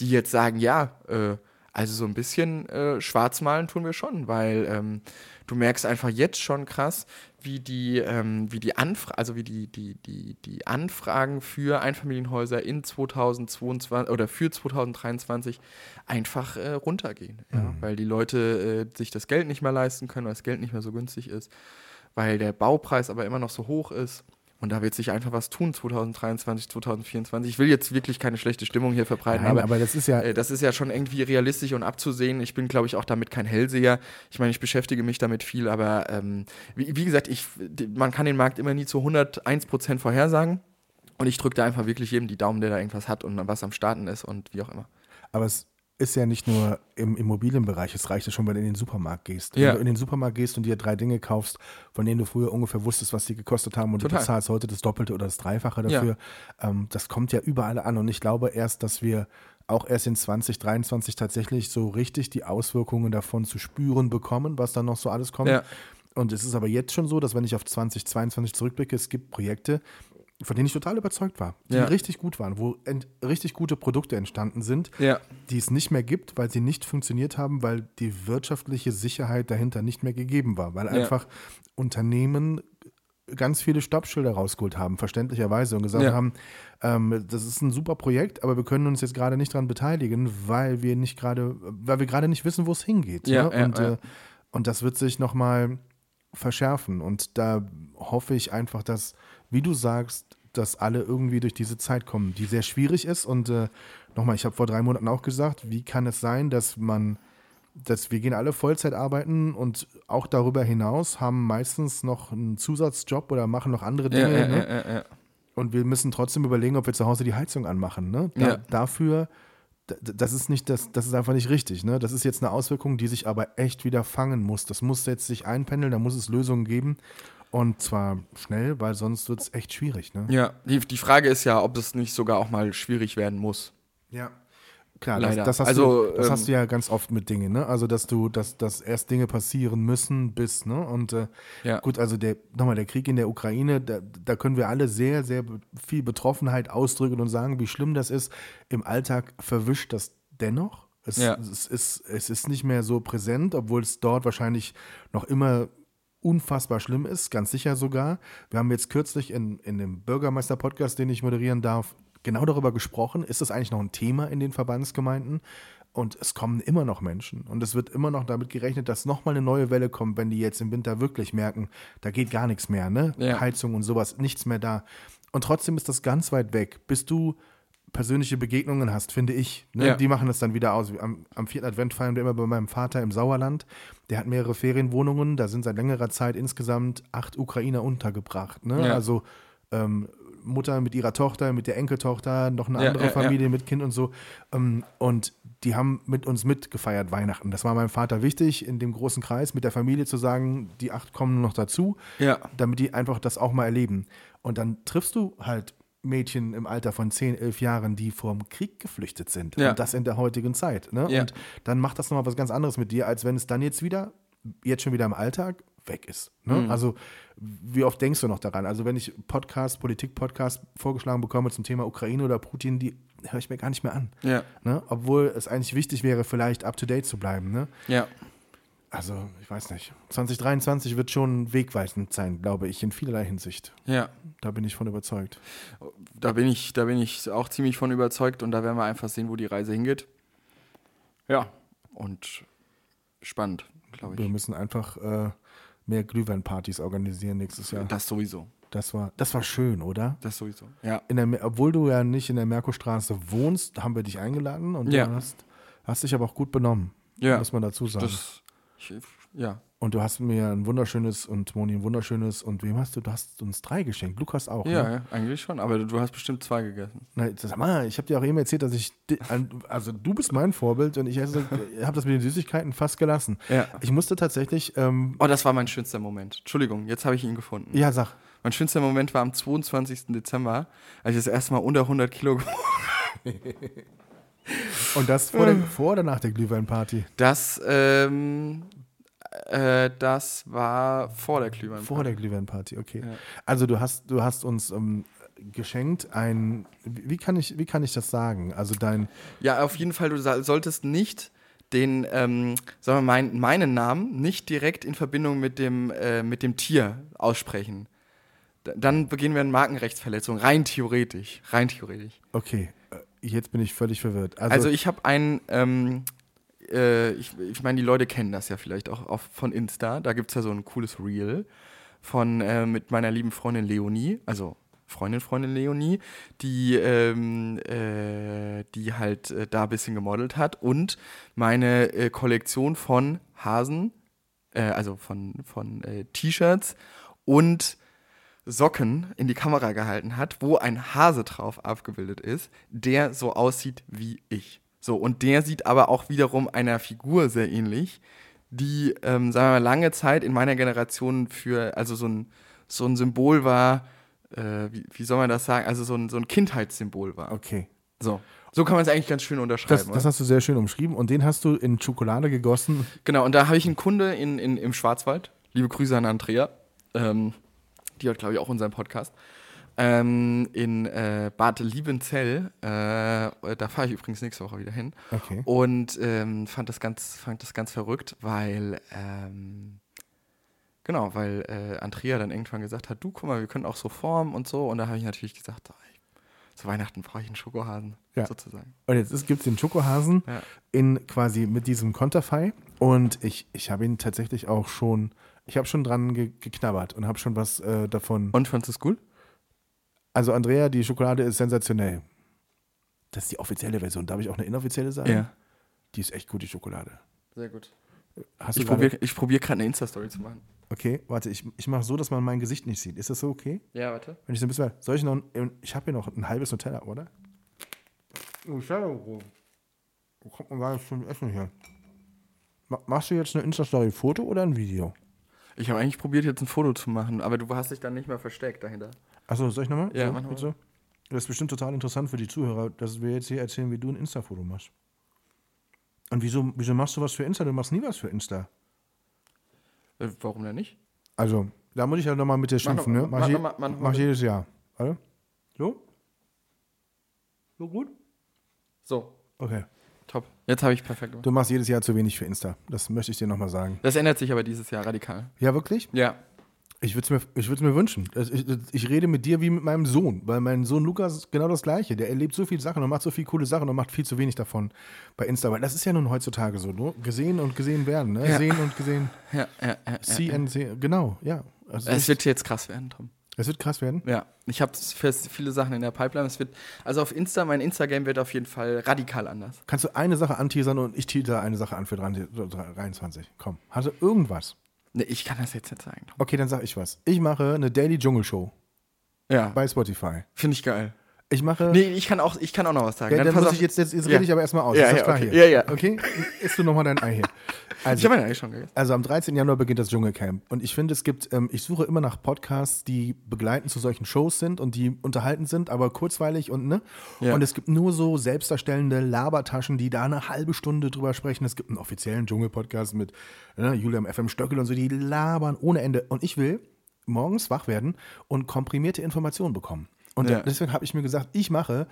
die jetzt sagen, ja, äh, also so ein bisschen äh, schwarz malen tun wir schon, weil ähm, du merkst einfach jetzt schon krass, wie die, ähm, wie die Anfra also wie die, die, die, die Anfragen für Einfamilienhäuser in 2022 oder für 2023 einfach äh, runtergehen. Ja? Mhm. Weil die Leute äh, sich das Geld nicht mehr leisten können, weil das Geld nicht mehr so günstig ist, weil der Baupreis aber immer noch so hoch ist. Und da wird sich einfach was tun 2023, 2024. Ich will jetzt wirklich keine schlechte Stimmung hier verbreiten, Nein, aber, aber, das ist ja äh, das ist ja schon irgendwie realistisch und abzusehen. Ich bin, glaube ich, auch damit kein Hellseher. Ich meine, ich beschäftige mich damit viel, aber ähm, wie, wie, gesagt, ich, man kann den Markt immer nie zu 101 Prozent vorhersagen. Und ich drücke da einfach wirklich jedem die Daumen, der da irgendwas hat und was am Starten ist und wie auch immer. Aber es ist ja nicht nur im Immobilienbereich, es reicht ja schon, wenn du in den Supermarkt gehst. Ja. Wenn du in den Supermarkt gehst und dir drei Dinge kaufst, von denen du früher ungefähr wusstest, was die gekostet haben und Total. du bezahlst heute das Doppelte oder das Dreifache dafür, ja. ähm, das kommt ja überall an. Und ich glaube erst, dass wir auch erst in 2023 tatsächlich so richtig die Auswirkungen davon zu spüren bekommen, was dann noch so alles kommt. Ja. Und es ist aber jetzt schon so, dass wenn ich auf 2022 zurückblicke, es gibt Projekte, von denen ich total überzeugt war, die ja. richtig gut waren, wo richtig gute Produkte entstanden sind, ja. die es nicht mehr gibt, weil sie nicht funktioniert haben, weil die wirtschaftliche Sicherheit dahinter nicht mehr gegeben war, weil ja. einfach Unternehmen ganz viele Stoppschilder rausgeholt haben, verständlicherweise, und gesagt haben, ähm, das ist ein super Projekt, aber wir können uns jetzt gerade nicht daran beteiligen, weil wir nicht gerade, weil wir gerade nicht wissen, wo es hingeht. Ne? und, äh, und das wird sich nochmal verschärfen. Und da hoffe ich einfach, dass wie du sagst, dass alle irgendwie durch diese Zeit kommen, die sehr schwierig ist. Und äh, nochmal, ich habe vor drei Monaten auch gesagt, wie kann es sein, dass man, dass wir gehen alle Vollzeit arbeiten und auch darüber hinaus haben meistens noch einen Zusatzjob oder machen noch andere Dinge. Ja, ne? ja, ja, und wir müssen trotzdem überlegen, ob wir zu Hause die Heizung anmachen. Ne? Da, dafür, das ist nicht, das, das ist einfach nicht richtig. Ne? Das ist jetzt eine Auswirkung, die sich aber echt wieder fangen muss. Das muss jetzt sich einpendeln, da muss es Lösungen geben. Und zwar schnell, weil sonst wird es echt schwierig. Ne? Ja, die, die Frage ist ja, ob es nicht sogar auch mal schwierig werden muss. Ja. Klar, das, das, hast, also, du, das ähm, hast du ja ganz oft mit Dingen, ne? Also dass du, dass, dass erst Dinge passieren müssen, bis, ne? Und äh, ja. gut, also der, nochmal, der Krieg in der Ukraine, da, da können wir alle sehr, sehr viel Betroffenheit ausdrücken und sagen, wie schlimm das ist. Im Alltag verwischt das dennoch. Es, ja. es, ist, es ist nicht mehr so präsent, obwohl es dort wahrscheinlich noch immer unfassbar schlimm ist, ganz sicher sogar. Wir haben jetzt kürzlich in, in dem Bürgermeister-Podcast, den ich moderieren darf, genau darüber gesprochen, ist das eigentlich noch ein Thema in den Verbandsgemeinden? Und es kommen immer noch Menschen. Und es wird immer noch damit gerechnet, dass nochmal eine neue Welle kommt, wenn die jetzt im Winter wirklich merken, da geht gar nichts mehr, ne? Ja. Heizung und sowas, nichts mehr da. Und trotzdem ist das ganz weit weg, bis du persönliche Begegnungen hast, finde ich. Ne? Ja. Die machen das dann wieder aus. Am, am vierten Advent feiern wir immer bei meinem Vater im Sauerland. Der hat mehrere Ferienwohnungen. Da sind seit längerer Zeit insgesamt acht Ukrainer untergebracht. Ne? Ja. Also ähm, Mutter mit ihrer Tochter, mit der Enkeltochter, noch eine Ja, andere Familie mit Kind und so. Ähm, und die haben mit uns mitgefeiert Weihnachten. Das war meinem Vater wichtig, in dem großen Kreis mit der Familie zu sagen, die acht kommen noch dazu Ja. damit die einfach das auch mal erleben. Und dann triffst du halt Mädchen im Alter von 10, 11 Jahren, die vom Krieg geflüchtet sind. Ja. Und das in der heutigen Zeit. Ne? Ja. Und dann macht das nochmal was ganz anderes mit dir, als wenn es dann jetzt wieder, jetzt schon wieder im Alltag, weg ist. Ne? Mhm. Also, wie oft denkst du noch daran? Also, wenn ich Podcast, Politik-Podcast vorgeschlagen bekomme zum Thema Ukraine oder Putin, die höre ich mir gar nicht mehr an. Ja. Ne? Obwohl es eigentlich wichtig wäre, vielleicht up to date zu bleiben. Ne? Ja. Also, ich weiß nicht. 2023 wird schon wegweisend sein, glaube ich, in vielerlei Hinsicht. Ja. Da bin ich von überzeugt. Da bin ich, da bin ich auch ziemlich von überzeugt und da werden wir einfach sehen, wo die Reise hingeht. Ja. Und spannend, glaube Wir ich. müssen einfach äh, mehr Glühweinpartys organisieren nächstes Jahr. Das sowieso. Das war, das war schön, oder? Das sowieso. Ja. In der, obwohl du ja nicht in der Merkurstraße wohnst, haben wir dich eingeladen und Ja. du hast, hast dich aber auch gut benommen. Ja. Muss man dazu sagen. Das, ich, ja. und du hast mir ein wunderschönes und Moni ein wunderschönes und wem hast du? Du hast uns drei geschenkt. Lukas auch. Ja, Ne? ja, eigentlich schon. Aber du hast bestimmt zwei gegessen. Na, sag mal, ich habe dir auch eben erzählt, dass ich, also du bist mein Vorbild und ich habe das mit den Süßigkeiten fast gelassen. Ja. Ich musste tatsächlich, ähm, Oh, das war mein schönster Moment. Entschuldigung, jetzt habe ich ihn gefunden. ja, sag. Mein schönster Moment war am 22. Dezember, als ich das erste Mal unter 100 Kilo gewogen Und das vor, der, vor oder nach der Glühweinparty? Das, ähm, äh, das war vor der Glühwein. Vor der Glühweinparty, okay. Ja. Also du hast, du hast uns ähm, geschenkt ein, wie kann ich, wie kann ich das sagen? Also dein, Ja, auf jeden Fall, du solltest nicht den, ähm, sagen wir mal, mein, meinen Namen nicht direkt in Verbindung mit dem, äh, mit dem Tier aussprechen. D dann begehen wir eine Markenrechtsverletzung, rein theoretisch. Rein theoretisch. okay, jetzt bin ich völlig verwirrt. Also, Also, ich habe ein, ähm, äh, ich, ich meine, die Leute kennen das ja vielleicht auch, auch von Insta. Da gibt es ja so ein cooles Reel von äh, mit meiner lieben Freundin Leonie, also Freundin, Freundin Leonie, die, ähm, äh, die halt äh, da ein bisschen gemodelt hat und meine äh, Kollektion von Hasen, äh, also von, von T-Shirts und Socken in die Kamera gehalten hat, wo ein Hase drauf abgebildet ist, der so aussieht wie ich. So, und der sieht aber auch wiederum einer Figur sehr ähnlich, die, ähm, sagen wir mal, lange Zeit in meiner Generation für, also so ein, so ein Symbol war, äh, wie, wie soll man das sagen, also so ein, so ein Kindheitssymbol war. okay. So. So kann man es eigentlich ganz schön unterschreiben. Das, das hast du sehr schön umschrieben und den hast du in Schokolade gegossen. Genau, und da habe ich einen Kunde in, in, im Schwarzwald. Liebe Grüße an Andrea. Ähm, die hört, glaube ich, auch unseren Podcast. Ähm, in äh, Bad Liebenzell. Äh, da fahre ich übrigens nächste Woche wieder hin. Okay. Und ähm, fand, das ganz, fand das ganz verrückt, weil. Ähm, genau, weil äh, Andrea dann irgendwann gesagt hat: Du, guck mal, wir können auch so formen und so. Und da habe ich natürlich gesagt: so, ey, Zu Weihnachten brauche ich einen Schokohasen, Ja. sozusagen. Und jetzt gibt es den Schokohasen Ja. in quasi mit diesem Konterfei und ich, ich habe ihn tatsächlich auch schon, ich habe schon dran ge geknabbert und habe schon was äh, davon. Und fandest du es cool? Also Andrea, die Schokolade ist sensationell. Das ist die offizielle Version. Darf ich auch eine inoffizielle sagen? Die ist echt gut, die Schokolade. Sehr gut. Hast du Ich probiere ich probier gerade eine Insta-Story zu machen. Okay, warte, ich, ich mache so, dass man mein Gesicht nicht sieht. Ist das so okay? Ja, warte. Wenn ich so ein bisschen. Soll ich noch. ein- Ich habe hier noch ein halbes Nutella, oder? Oh, schau. Wo kommt man gar nicht zum Essen hier? Ma- Machst du jetzt eine Insta-Story-Foto oder ein Video? Ich habe eigentlich probiert, jetzt ein Foto zu machen, aber du hast dich dann nicht mehr versteckt dahinter. Achso, soll ich nochmal? Ja, so, mach so? Das ist bestimmt total interessant für die Zuhörer, dass wir jetzt hier erzählen, wie du ein Insta-Foto machst. Und wieso, wieso machst du was für Insta? Du machst nie was für Insta. Äh, warum denn nicht? Also, da muss ich ja nochmal mit dir Mach schimpfen, noch- ne? Mach, mach mal- mach mach bitte. jedes Jahr. Warte. So? So gut? So, Okay. Jetzt habe ich perfekt gemacht. Du machst jedes Jahr zu wenig für Insta. Das möchte ich dir nochmal sagen. Das ändert sich aber dieses Jahr radikal. Ja, wirklich? Ja. Ich würde es mir, ich mir wünschen. Ich, ich rede mit dir wie mit meinem Sohn, weil mein Sohn Lukas ist genau das Gleiche. Der erlebt so viele Sachen und macht so viele coole Sachen und macht viel zu wenig davon bei Insta. Weil das ist ja nun heutzutage so, nur gesehen und gesehen werden. Ne? Ja. Sehen und gesehen. Ja, ja, ja. See ja. Genau, ja. Also Es wird jetzt krass werden, Tom. Es wird krass werden. Ja, ich habe viele Sachen in der Pipeline. Es wird, also auf Insta, mein Instagram wird auf jeden Fall radikal anders. Kannst du eine Sache anteasern und ich teaser eine Sache an für 23? Komm, hast du irgendwas? Nee, ich kann das jetzt nicht sagen. Okay, dann sag ich was. Ich mache eine Daily Dschungel Show Ja, bei Spotify. finde ich geil. Ich mache. Nee, ich kann auch, ich kann auch noch was sagen. Ja, dann pass muss ich jetzt, jetzt, jetzt Ja. rede ich aber erstmal aus. Ja, ist ja, klar okay. hier? Ja, ja. Okay, isst du nochmal dein Ei hier. ich Also, habe meine eigentlich schon gegessen. also am 13. Januar beginnt das Dschungelcamp. Und ich finde, es gibt, ähm, ich suche immer nach Podcasts, die begleitend zu solchen Shows sind und die unterhaltend sind, aber kurzweilig und ne. Ja. Und es gibt nur so selbstdarstellende Labertaschen, die da eine halbe Stunde drüber sprechen. Es gibt einen offiziellen Dschungel-Podcast mit ne, Julian FM Stöckel und so, die labern ohne Ende. Und ich will morgens wach werden und komprimierte Informationen bekommen. Und Ja. deswegen habe ich mir gesagt, ich mache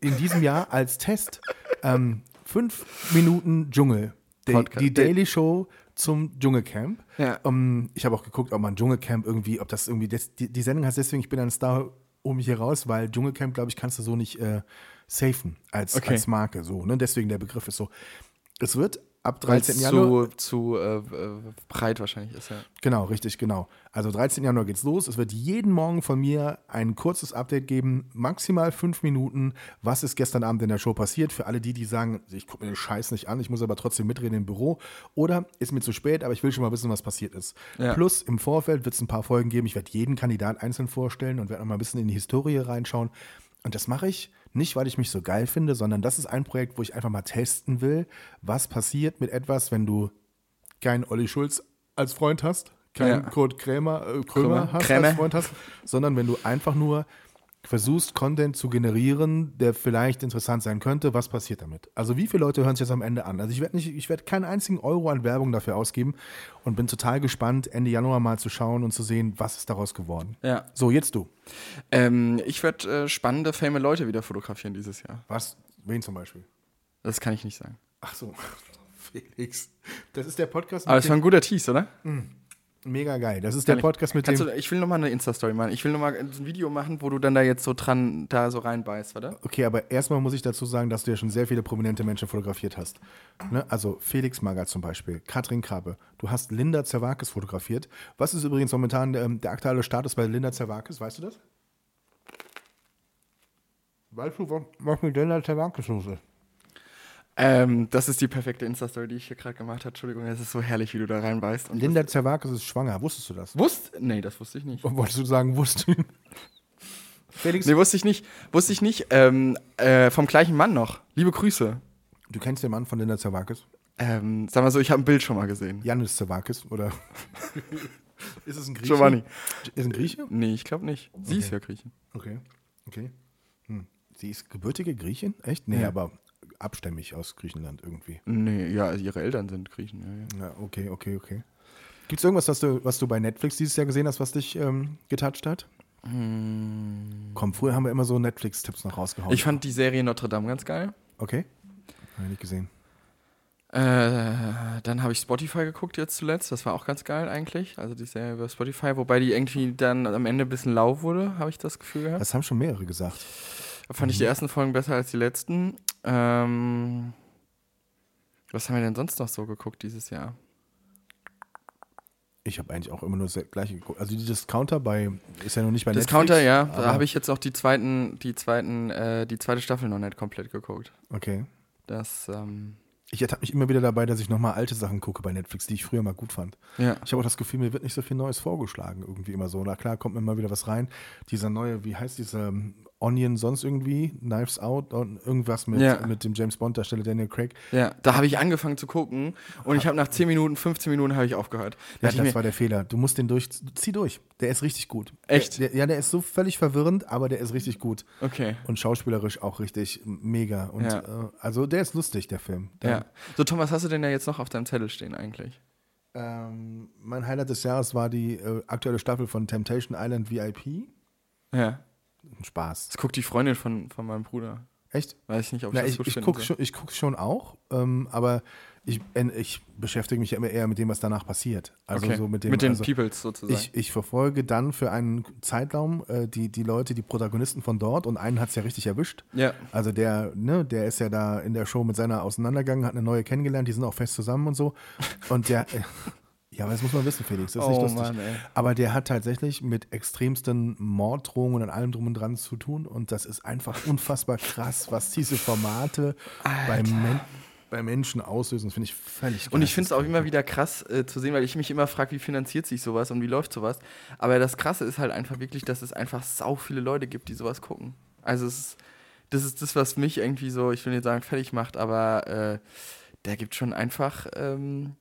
in diesem Jahr als Test ähm, fünf Minuten Dschungel. Die, die Daily Show zum Dschungelcamp. Ja. Ähm, ich habe auch geguckt, ob man Dschungelcamp irgendwie, ob das irgendwie, das, die, die Sendung heißt deswegen, ich bin ein Star, um mich hier raus, weil Dschungelcamp, glaube ich, kannst du so nicht äh, safen als, Okay. als Marke. So, ne? Deswegen der Begriff ist so. Es wird ab Weil es 13. Januar. zu, zu äh, äh, breit wahrscheinlich ist, ja. Genau, richtig, genau. Also 13. Januar geht's los. Es wird jeden Morgen von mir ein kurzes Update geben, maximal fünf Minuten. Was ist gestern Abend in der Show passiert? Für alle die, die sagen, ich gucke mir den Scheiß nicht an, ich muss aber trotzdem mitreden im Büro. Oder ist mir zu spät, aber ich will schon mal wissen, was passiert ist. Ja. Plus im Vorfeld wird es ein paar Folgen geben. Ich werde jeden Kandidat einzeln vorstellen und werde noch mal ein bisschen in die Historie reinschauen. Und das mache ich nicht, weil ich mich so geil finde, sondern das ist ein Projekt, wo ich einfach mal testen will, was passiert mit etwas, wenn du keinen Olli Schulz als Freund hast, keinen Ja. Kurt Krämer, äh, Krömer, Krömer. hast Krämer. als Freund hast, sondern wenn du einfach nur versuchst, Content zu generieren, der vielleicht interessant sein könnte, was passiert damit? Also wie viele Leute hören sich das am Ende an? Also ich werde nicht, ich werde keinen einzigen Euro an Werbung dafür ausgeben und bin total gespannt, Ende Januar mal zu schauen und zu sehen, was ist daraus geworden. Ja. So, jetzt du. Ähm, ich werde äh, spannende, fame Leute wieder fotografieren dieses Jahr. Was? Wen zum Beispiel? Das kann ich nicht sagen. Ach so, Felix. Das ist der Podcast Aber es war ein guter Tease, oder? dem, mega geil. Das ist der Kann ich- Podcast mit Kannst dem. du, ich will nochmal eine Insta-Story machen. Ich will nochmal ein Video machen, wo du dann da jetzt so dran, da so reinbeißt, oder? Okay, aber erstmal muss ich dazu sagen, dass du ja schon sehr viele prominente Menschen fotografiert hast. Ne? Also Felix Magath zum Beispiel, Katrin Krabbe. Du hast Linda Zerwakis fotografiert. Was ist übrigens momentan ähm, der aktuelle Status bei Linda Zerwakis? Weißt du das? Weißt du, was- was mit Linda Zerwakis los ist? Ähm, das ist die perfekte Insta-Story, die ich hier gerade gemacht habe. Entschuldigung, es ist so herrlich, wie du da reinbeißt. Und Linda Zerwakis ist schwanger. Wusstest du das? Wusst? Nee, das wusste ich nicht. Wolltest du sagen, wusstest du? Felix, Nee, wusste ich nicht. Wusste ich nicht. Ähm, äh, vom gleichen Mann noch. Liebe Grüße. du kennst den Mann von Linda Zerwakis? Ähm, sag mal so, ich habe ein Bild schon mal gesehen. Janis Zerwakis, oder? ist es ein Grieche? Giovanni. Ist ein Grieche? Nee, ich glaube nicht. Sie ist ja Griechin. Okay, okay. Hm. Sie ist gebürtige Griechin? Echt? Nee, Ja. aber abstämmig aus Griechenland irgendwie. Nee, ja, also ihre Eltern sind Griechen. Ja, ja. Ja, okay, okay, okay. Gibt es irgendwas, was du, was du bei Netflix dieses Jahr gesehen hast, was dich ähm, getoucht hat? Komm, früher haben wir immer so Netflix-Tipps noch rausgehauen. Ich fand die Serie Notre Dame ganz geil. okay. Habe ich nicht gesehen. Äh, dann habe ich Spotify geguckt jetzt zuletzt. Das war auch ganz geil eigentlich. Also die Serie über Spotify, wobei die irgendwie dann am Ende ein bisschen lau wurde, habe ich das Gefühl gehabt. Das haben schon mehrere gesagt. Da fand ich die ersten Folgen besser als die letzten. Ähm, was haben wir denn sonst noch so geguckt dieses Jahr? Ich habe eigentlich auch immer nur das gleiche geguckt. Also die Discounter bei, ist ja noch nicht bei Discounter, Netflix. ja. aber- Da habe ich jetzt auch die zweiten, die zweiten, äh, die zweite Staffel noch nicht komplett geguckt. Okay. Das, ähm, Ich ertappe mich immer wieder dabei, dass ich nochmal alte Sachen gucke bei Netflix, die ich früher mal gut fand. ja. Ich habe auch das Gefühl, mir wird nicht so viel Neues vorgeschlagen, irgendwie immer so. Na klar, kommt mir mal wieder was rein. Dieser neue, wie heißt dieser Onion sonst irgendwie? Knives Out und irgendwas mit, Ja. mit dem James Bond-Darsteller Daniel Craig. Ja, da habe ich angefangen zu gucken und ich habe nach 10 Minuten, 15 Minuten habe ich aufgehört. Da Ja, das mir, war der Fehler. Du musst den durch, zieh durch. Der ist richtig gut. Echt? Der, der, ja, der ist so völlig verwirrend, aber der ist richtig gut. okay. Und schauspielerisch auch richtig mega. Und Ja. äh, also der ist lustig, der Film. Der, Ja. So, Thomas, hast du denn da jetzt noch auf deinem Zettel stehen eigentlich? Ähm, mein Highlight des Jahres war die äh, aktuelle Staffel von Temptation Island VIP. Ja. Ein Spaß. Das guckt die Freundin von, von meinem Bruder. Echt? Weiß ich nicht, ob ich Na, das ich ich gucke schon, ich guck schon auch, ähm, aber ich, ich beschäftige mich immer eher mit dem, was danach passiert. Also okay. so mit dem. mit den also, Peoples sozusagen. ich, ich verfolge dann für einen Zeitraum äh, die, die Leute, die Protagonisten von dort und einen hat es ja richtig erwischt. ja. Also der, ne, der ist ja da in der Show mit seiner auseinandergegangen, hat eine neue kennengelernt, die sind auch fest zusammen und so. Und der, ja, aber das muss man wissen, Felix, das ist nicht Oh lustig. Mann. Aber der hat tatsächlich mit extremsten Morddrohungen und allem drum und dran zu tun. Und das ist einfach unfassbar krass, was diese Formate bei, Men bei Menschen auslösen. Das finde ich völlig Und ich finde es auch immer wieder krass äh, zu sehen, weil ich mich immer frage, wie finanziert sich sowas und wie läuft sowas. Aber das Krasse ist halt einfach wirklich, dass es einfach sau viele Leute gibt, die sowas gucken. Also ist, das ist das, was mich irgendwie so, ich will nicht sagen, fertig macht, aber äh, der gibt schon einfach, ähm,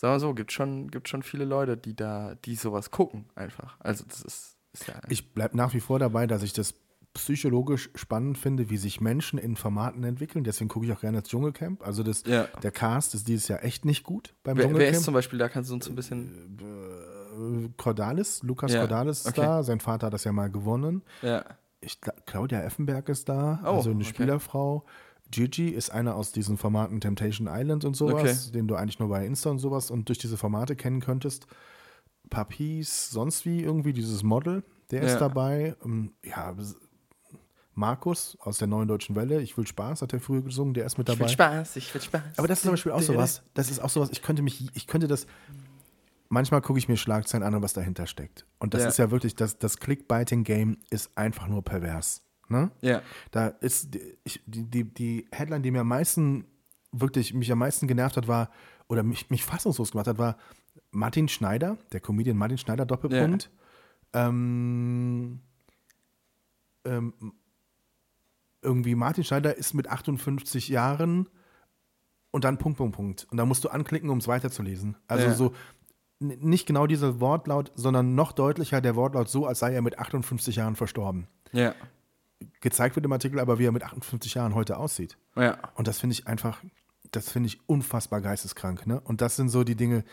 sagen wir so, gibt schon, gibt schon viele Leute, die da, die sowas gucken einfach. Also das ist, ist ja Ich bleibe nach wie vor dabei, dass ich das psychologisch spannend finde, wie sich Menschen in Formaten entwickeln. Deswegen gucke ich auch gerne das Dschungelcamp. Also das, Ja. der Cast ist dieses Jahr echt nicht gut beim wer, wer ist Dschungelcamp. zum Beispiel, da kannst du uns ein bisschen, Äh, Cordalis, Lukas Ja, Cordalis ist okay. da. Sein Vater hat das ja mal gewonnen. ja, Ich, Claudia Effenberg ist da, Oh, also eine okay. Spielerfrau. Gigi ist einer aus diesen Formaten Temptation Island und sowas, Okay. den du eigentlich nur bei Insta und sowas und durch diese Formate kennen könntest. Papis, sonst wie irgendwie dieses Model, der ist Ja. dabei. Ähm, Ja, Markus aus der Neuen Deutschen Welle, ich will Spaß, hat er früher gesungen, der ist mit ich dabei. will Spaß, ich will Spaß. Aber das ist zum Beispiel auch sowas. Das ist auch sowas, ich könnte mich, ich könnte das. Manchmal gucke ich mir Schlagzeilen an, und was dahinter steckt. Und das Ja. ist ja wirklich, das, das Clickbiting-Game ist einfach nur pervers. Ne? Ja, Da ist die- ich, die, die, die Headline, die mir am meisten, wirklich mich am meisten genervt hat, war, oder mich, mich fassungslos gemacht hat, war Martin Schneider, der Comedian Martin Schneider, Doppelpunkt. Ähm, ähm, irgendwie Martin Schneider ist mit 58 Jahren und dann Punkt, Punkt, Punkt. Und da musst du anklicken, um es weiterzulesen. Also Ja. so nicht genau dieser Wortlaut, sondern noch deutlicher der Wortlaut so, als sei er mit 58 Jahren verstorben. ja, Gezeigt wird im Artikel aber, wie er mit 58 Jahren heute aussieht. ja. Und das finde ich einfach, das finde ich unfassbar geisteskrank. Ne? Und das sind so die Dinge,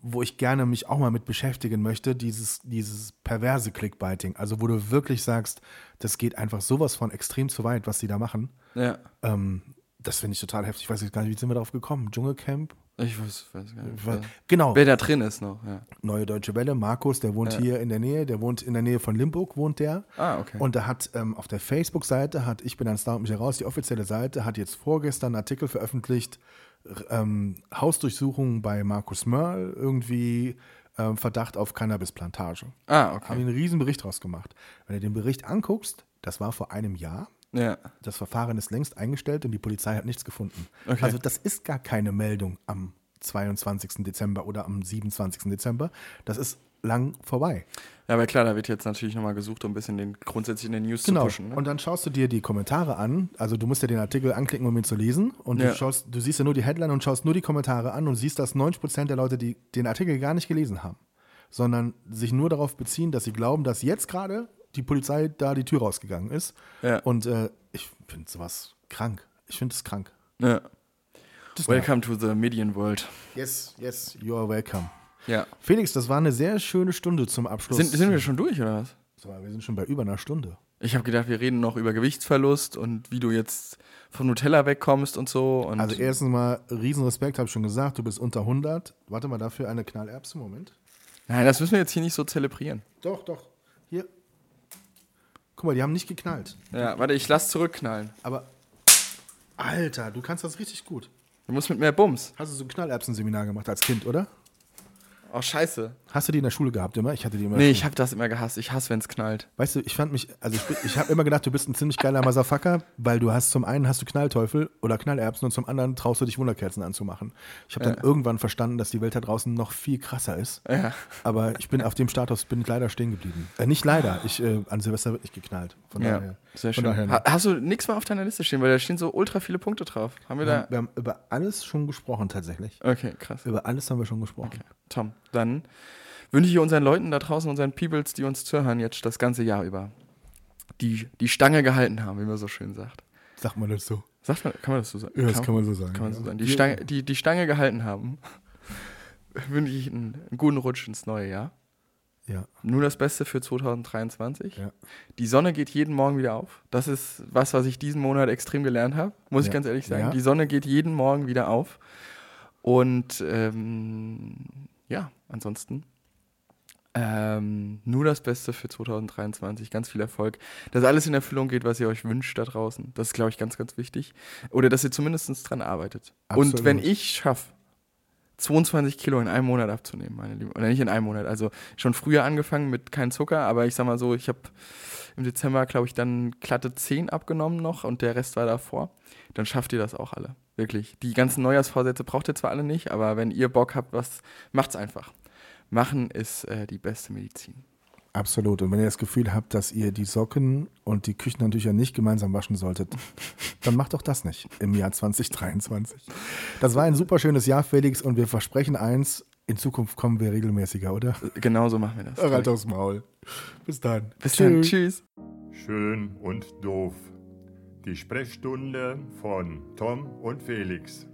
wo ich gerne mich auch mal mit beschäftigen möchte, dieses, dieses perverse Clickbiting. Also wo du wirklich sagst, das geht einfach sowas von extrem zu weit, was sie da machen. Ja. Ähm, das finde ich total heftig. Ich weiß jetzt gar nicht, wie sind wir darauf gekommen? Dschungelcamp? Ich weiß, weiß gar nicht. Wer, Genau, wer da drin ist noch, ja. Neue Deutsche Welle. Markus, der wohnt Ja. hier in der Nähe, der wohnt in der Nähe von Limburg, wohnt der. Ah, okay. Und da hat ähm, auf der Facebook-Seite, hat Ich bin ein Star und mich heraus, die offizielle Seite, hat jetzt vorgestern einen Artikel veröffentlicht, ähm, Hausdurchsuchung bei Markus Mörl, irgendwie ähm, Verdacht auf Cannabisplantage. ah, Haben okay. einen riesen Bericht draus gemacht. Wenn du den Bericht anguckst, das war vor einem Jahr, Ja. das Verfahren ist längst eingestellt und die Polizei hat nichts gefunden. Okay. Also das ist gar keine Meldung am 22. Dezember oder am 27. Dezember. Das ist lang vorbei. Ja, aber klar, da wird jetzt natürlich nochmal gesucht, um ein bisschen den grundsätzlich in den News Genau. zu pushen. Ne? Und dann schaust du dir die Kommentare an. Also du musst ja den Artikel anklicken, um ihn zu lesen. Und Ja. du, schaust, du siehst ja nur die Headline und schaust nur die Kommentare an und siehst, dass 90% der Leute, die den Artikel gar nicht gelesen haben, sondern sich nur darauf beziehen, dass sie glauben, dass jetzt gerade die Polizei da die Tür rausgegangen ist. Ja. Und äh, ich finde sowas krank. Ich finde es krank. ja. Das Welcome to the Median World. Yes, yes, you are welcome. Ja. Felix, das war eine sehr schöne Stunde zum Abschluss. Sind, sind wir schon durch, oder was? Wir sind schon bei über einer Stunde. Ich habe gedacht, wir reden noch über Gewichtsverlust und wie du jetzt vom Nutella wegkommst und so. Und Also erstens mal Riesenrespekt, habe ich schon gesagt, du bist unter 100. Warte mal dafür eine Knallerbse, Moment. Nein, das müssen wir jetzt hier nicht so zelebrieren. Doch, doch. Hier. Guck mal, die haben nicht geknallt. Ja, warte, ich lass zurückknallen. Aber, Alter, du kannst das richtig gut. Du musst mit mehr Bums. Hast du so ein Knallerbsen-Seminar gemacht als Kind, oder? Oh, scheiße. Hast du die in der Schule gehabt immer? Ich hatte die immer. Nee, ich habe das immer gehasst. Ich hasse, wenn es knallt. Weißt du, ich fand mich, also ich, ich habe immer gedacht, du bist ein ziemlich geiler Motherfucker, weil du hast zum einen hast du Knallteufel oder Knallerbsen und zum anderen traust du dich Wunderkerzen anzumachen. Ich habe dann irgendwann verstanden, dass die Welt da draußen noch viel krasser ist. Ja. Aber ich bin auf dem Status, bin ich leider stehen geblieben. Äh, nicht leider, ich, äh, an Silvester wird nicht geknallt. Von Ja, daher. sehr schön. daher Ha hast du nichts mehr auf deiner Liste stehen, weil da stehen so ultra viele Punkte drauf. Haben wir wir, da. haben, wir haben über alles schon gesprochen, tatsächlich. Okay, krass. Über alles haben wir schon gesprochen. Okay. Tom, dann wünsche ich unseren Leuten da draußen, unseren Peoples, die uns zuhören, jetzt das ganze Jahr über, die die Stange gehalten haben, wie man so schön sagt. Sagt man das so? Sagt man, kann man das so sagen? Ja, das kann man so sagen. Kann man so ja. sagen. Die Wir- Stange, die, die Stange gehalten haben, wünsche ich einen, einen guten Rutsch ins neue Jahr. Ja. Nur das Beste für 2023. Ja. Die Sonne geht jeden Morgen wieder auf. Das ist was, was ich diesen Monat extrem gelernt habe, muss ich Ja. ganz ehrlich sagen. Ja. Die Sonne geht jeden Morgen wieder auf. Und ähm, ja, ansonsten ähm, nur das Beste für 2023. Ganz viel Erfolg. Dass alles in Erfüllung geht, was ihr euch wünscht da draußen. Das ist, glaube ich, ganz, ganz wichtig. Oder dass ihr zumindest dran arbeitet. Absolut. Und wenn ich schaffe, 22 Kilo in einem Monat abzunehmen, meine Lieben. Oder nicht in einem Monat. Also schon früher angefangen mit kein Zucker, aber ich sag mal so, ich habe im Dezember, glaube ich, dann glatte 10 abgenommen noch und der Rest war davor. Dann schafft ihr das auch alle. Wirklich. Die ganzen Neujahrsvorsätze braucht ihr zwar alle nicht, aber wenn ihr Bock habt, was, macht's einfach. Machen ist äh, die beste Medizin. Absolut. Und wenn ihr das Gefühl habt, dass ihr die Socken und die Küchenhandtücher nicht gemeinsam waschen solltet, dann macht doch das nicht im Jahr 2023. Das war ein super schönes Jahr, Felix, und wir versprechen eins, in Zukunft kommen wir regelmäßiger, oder? Genauso machen wir das. Halt aufs Maul. Bis dann. Bis dann. Tschüss. Schön und doof. Die Sprechstunde von Tom und Felix.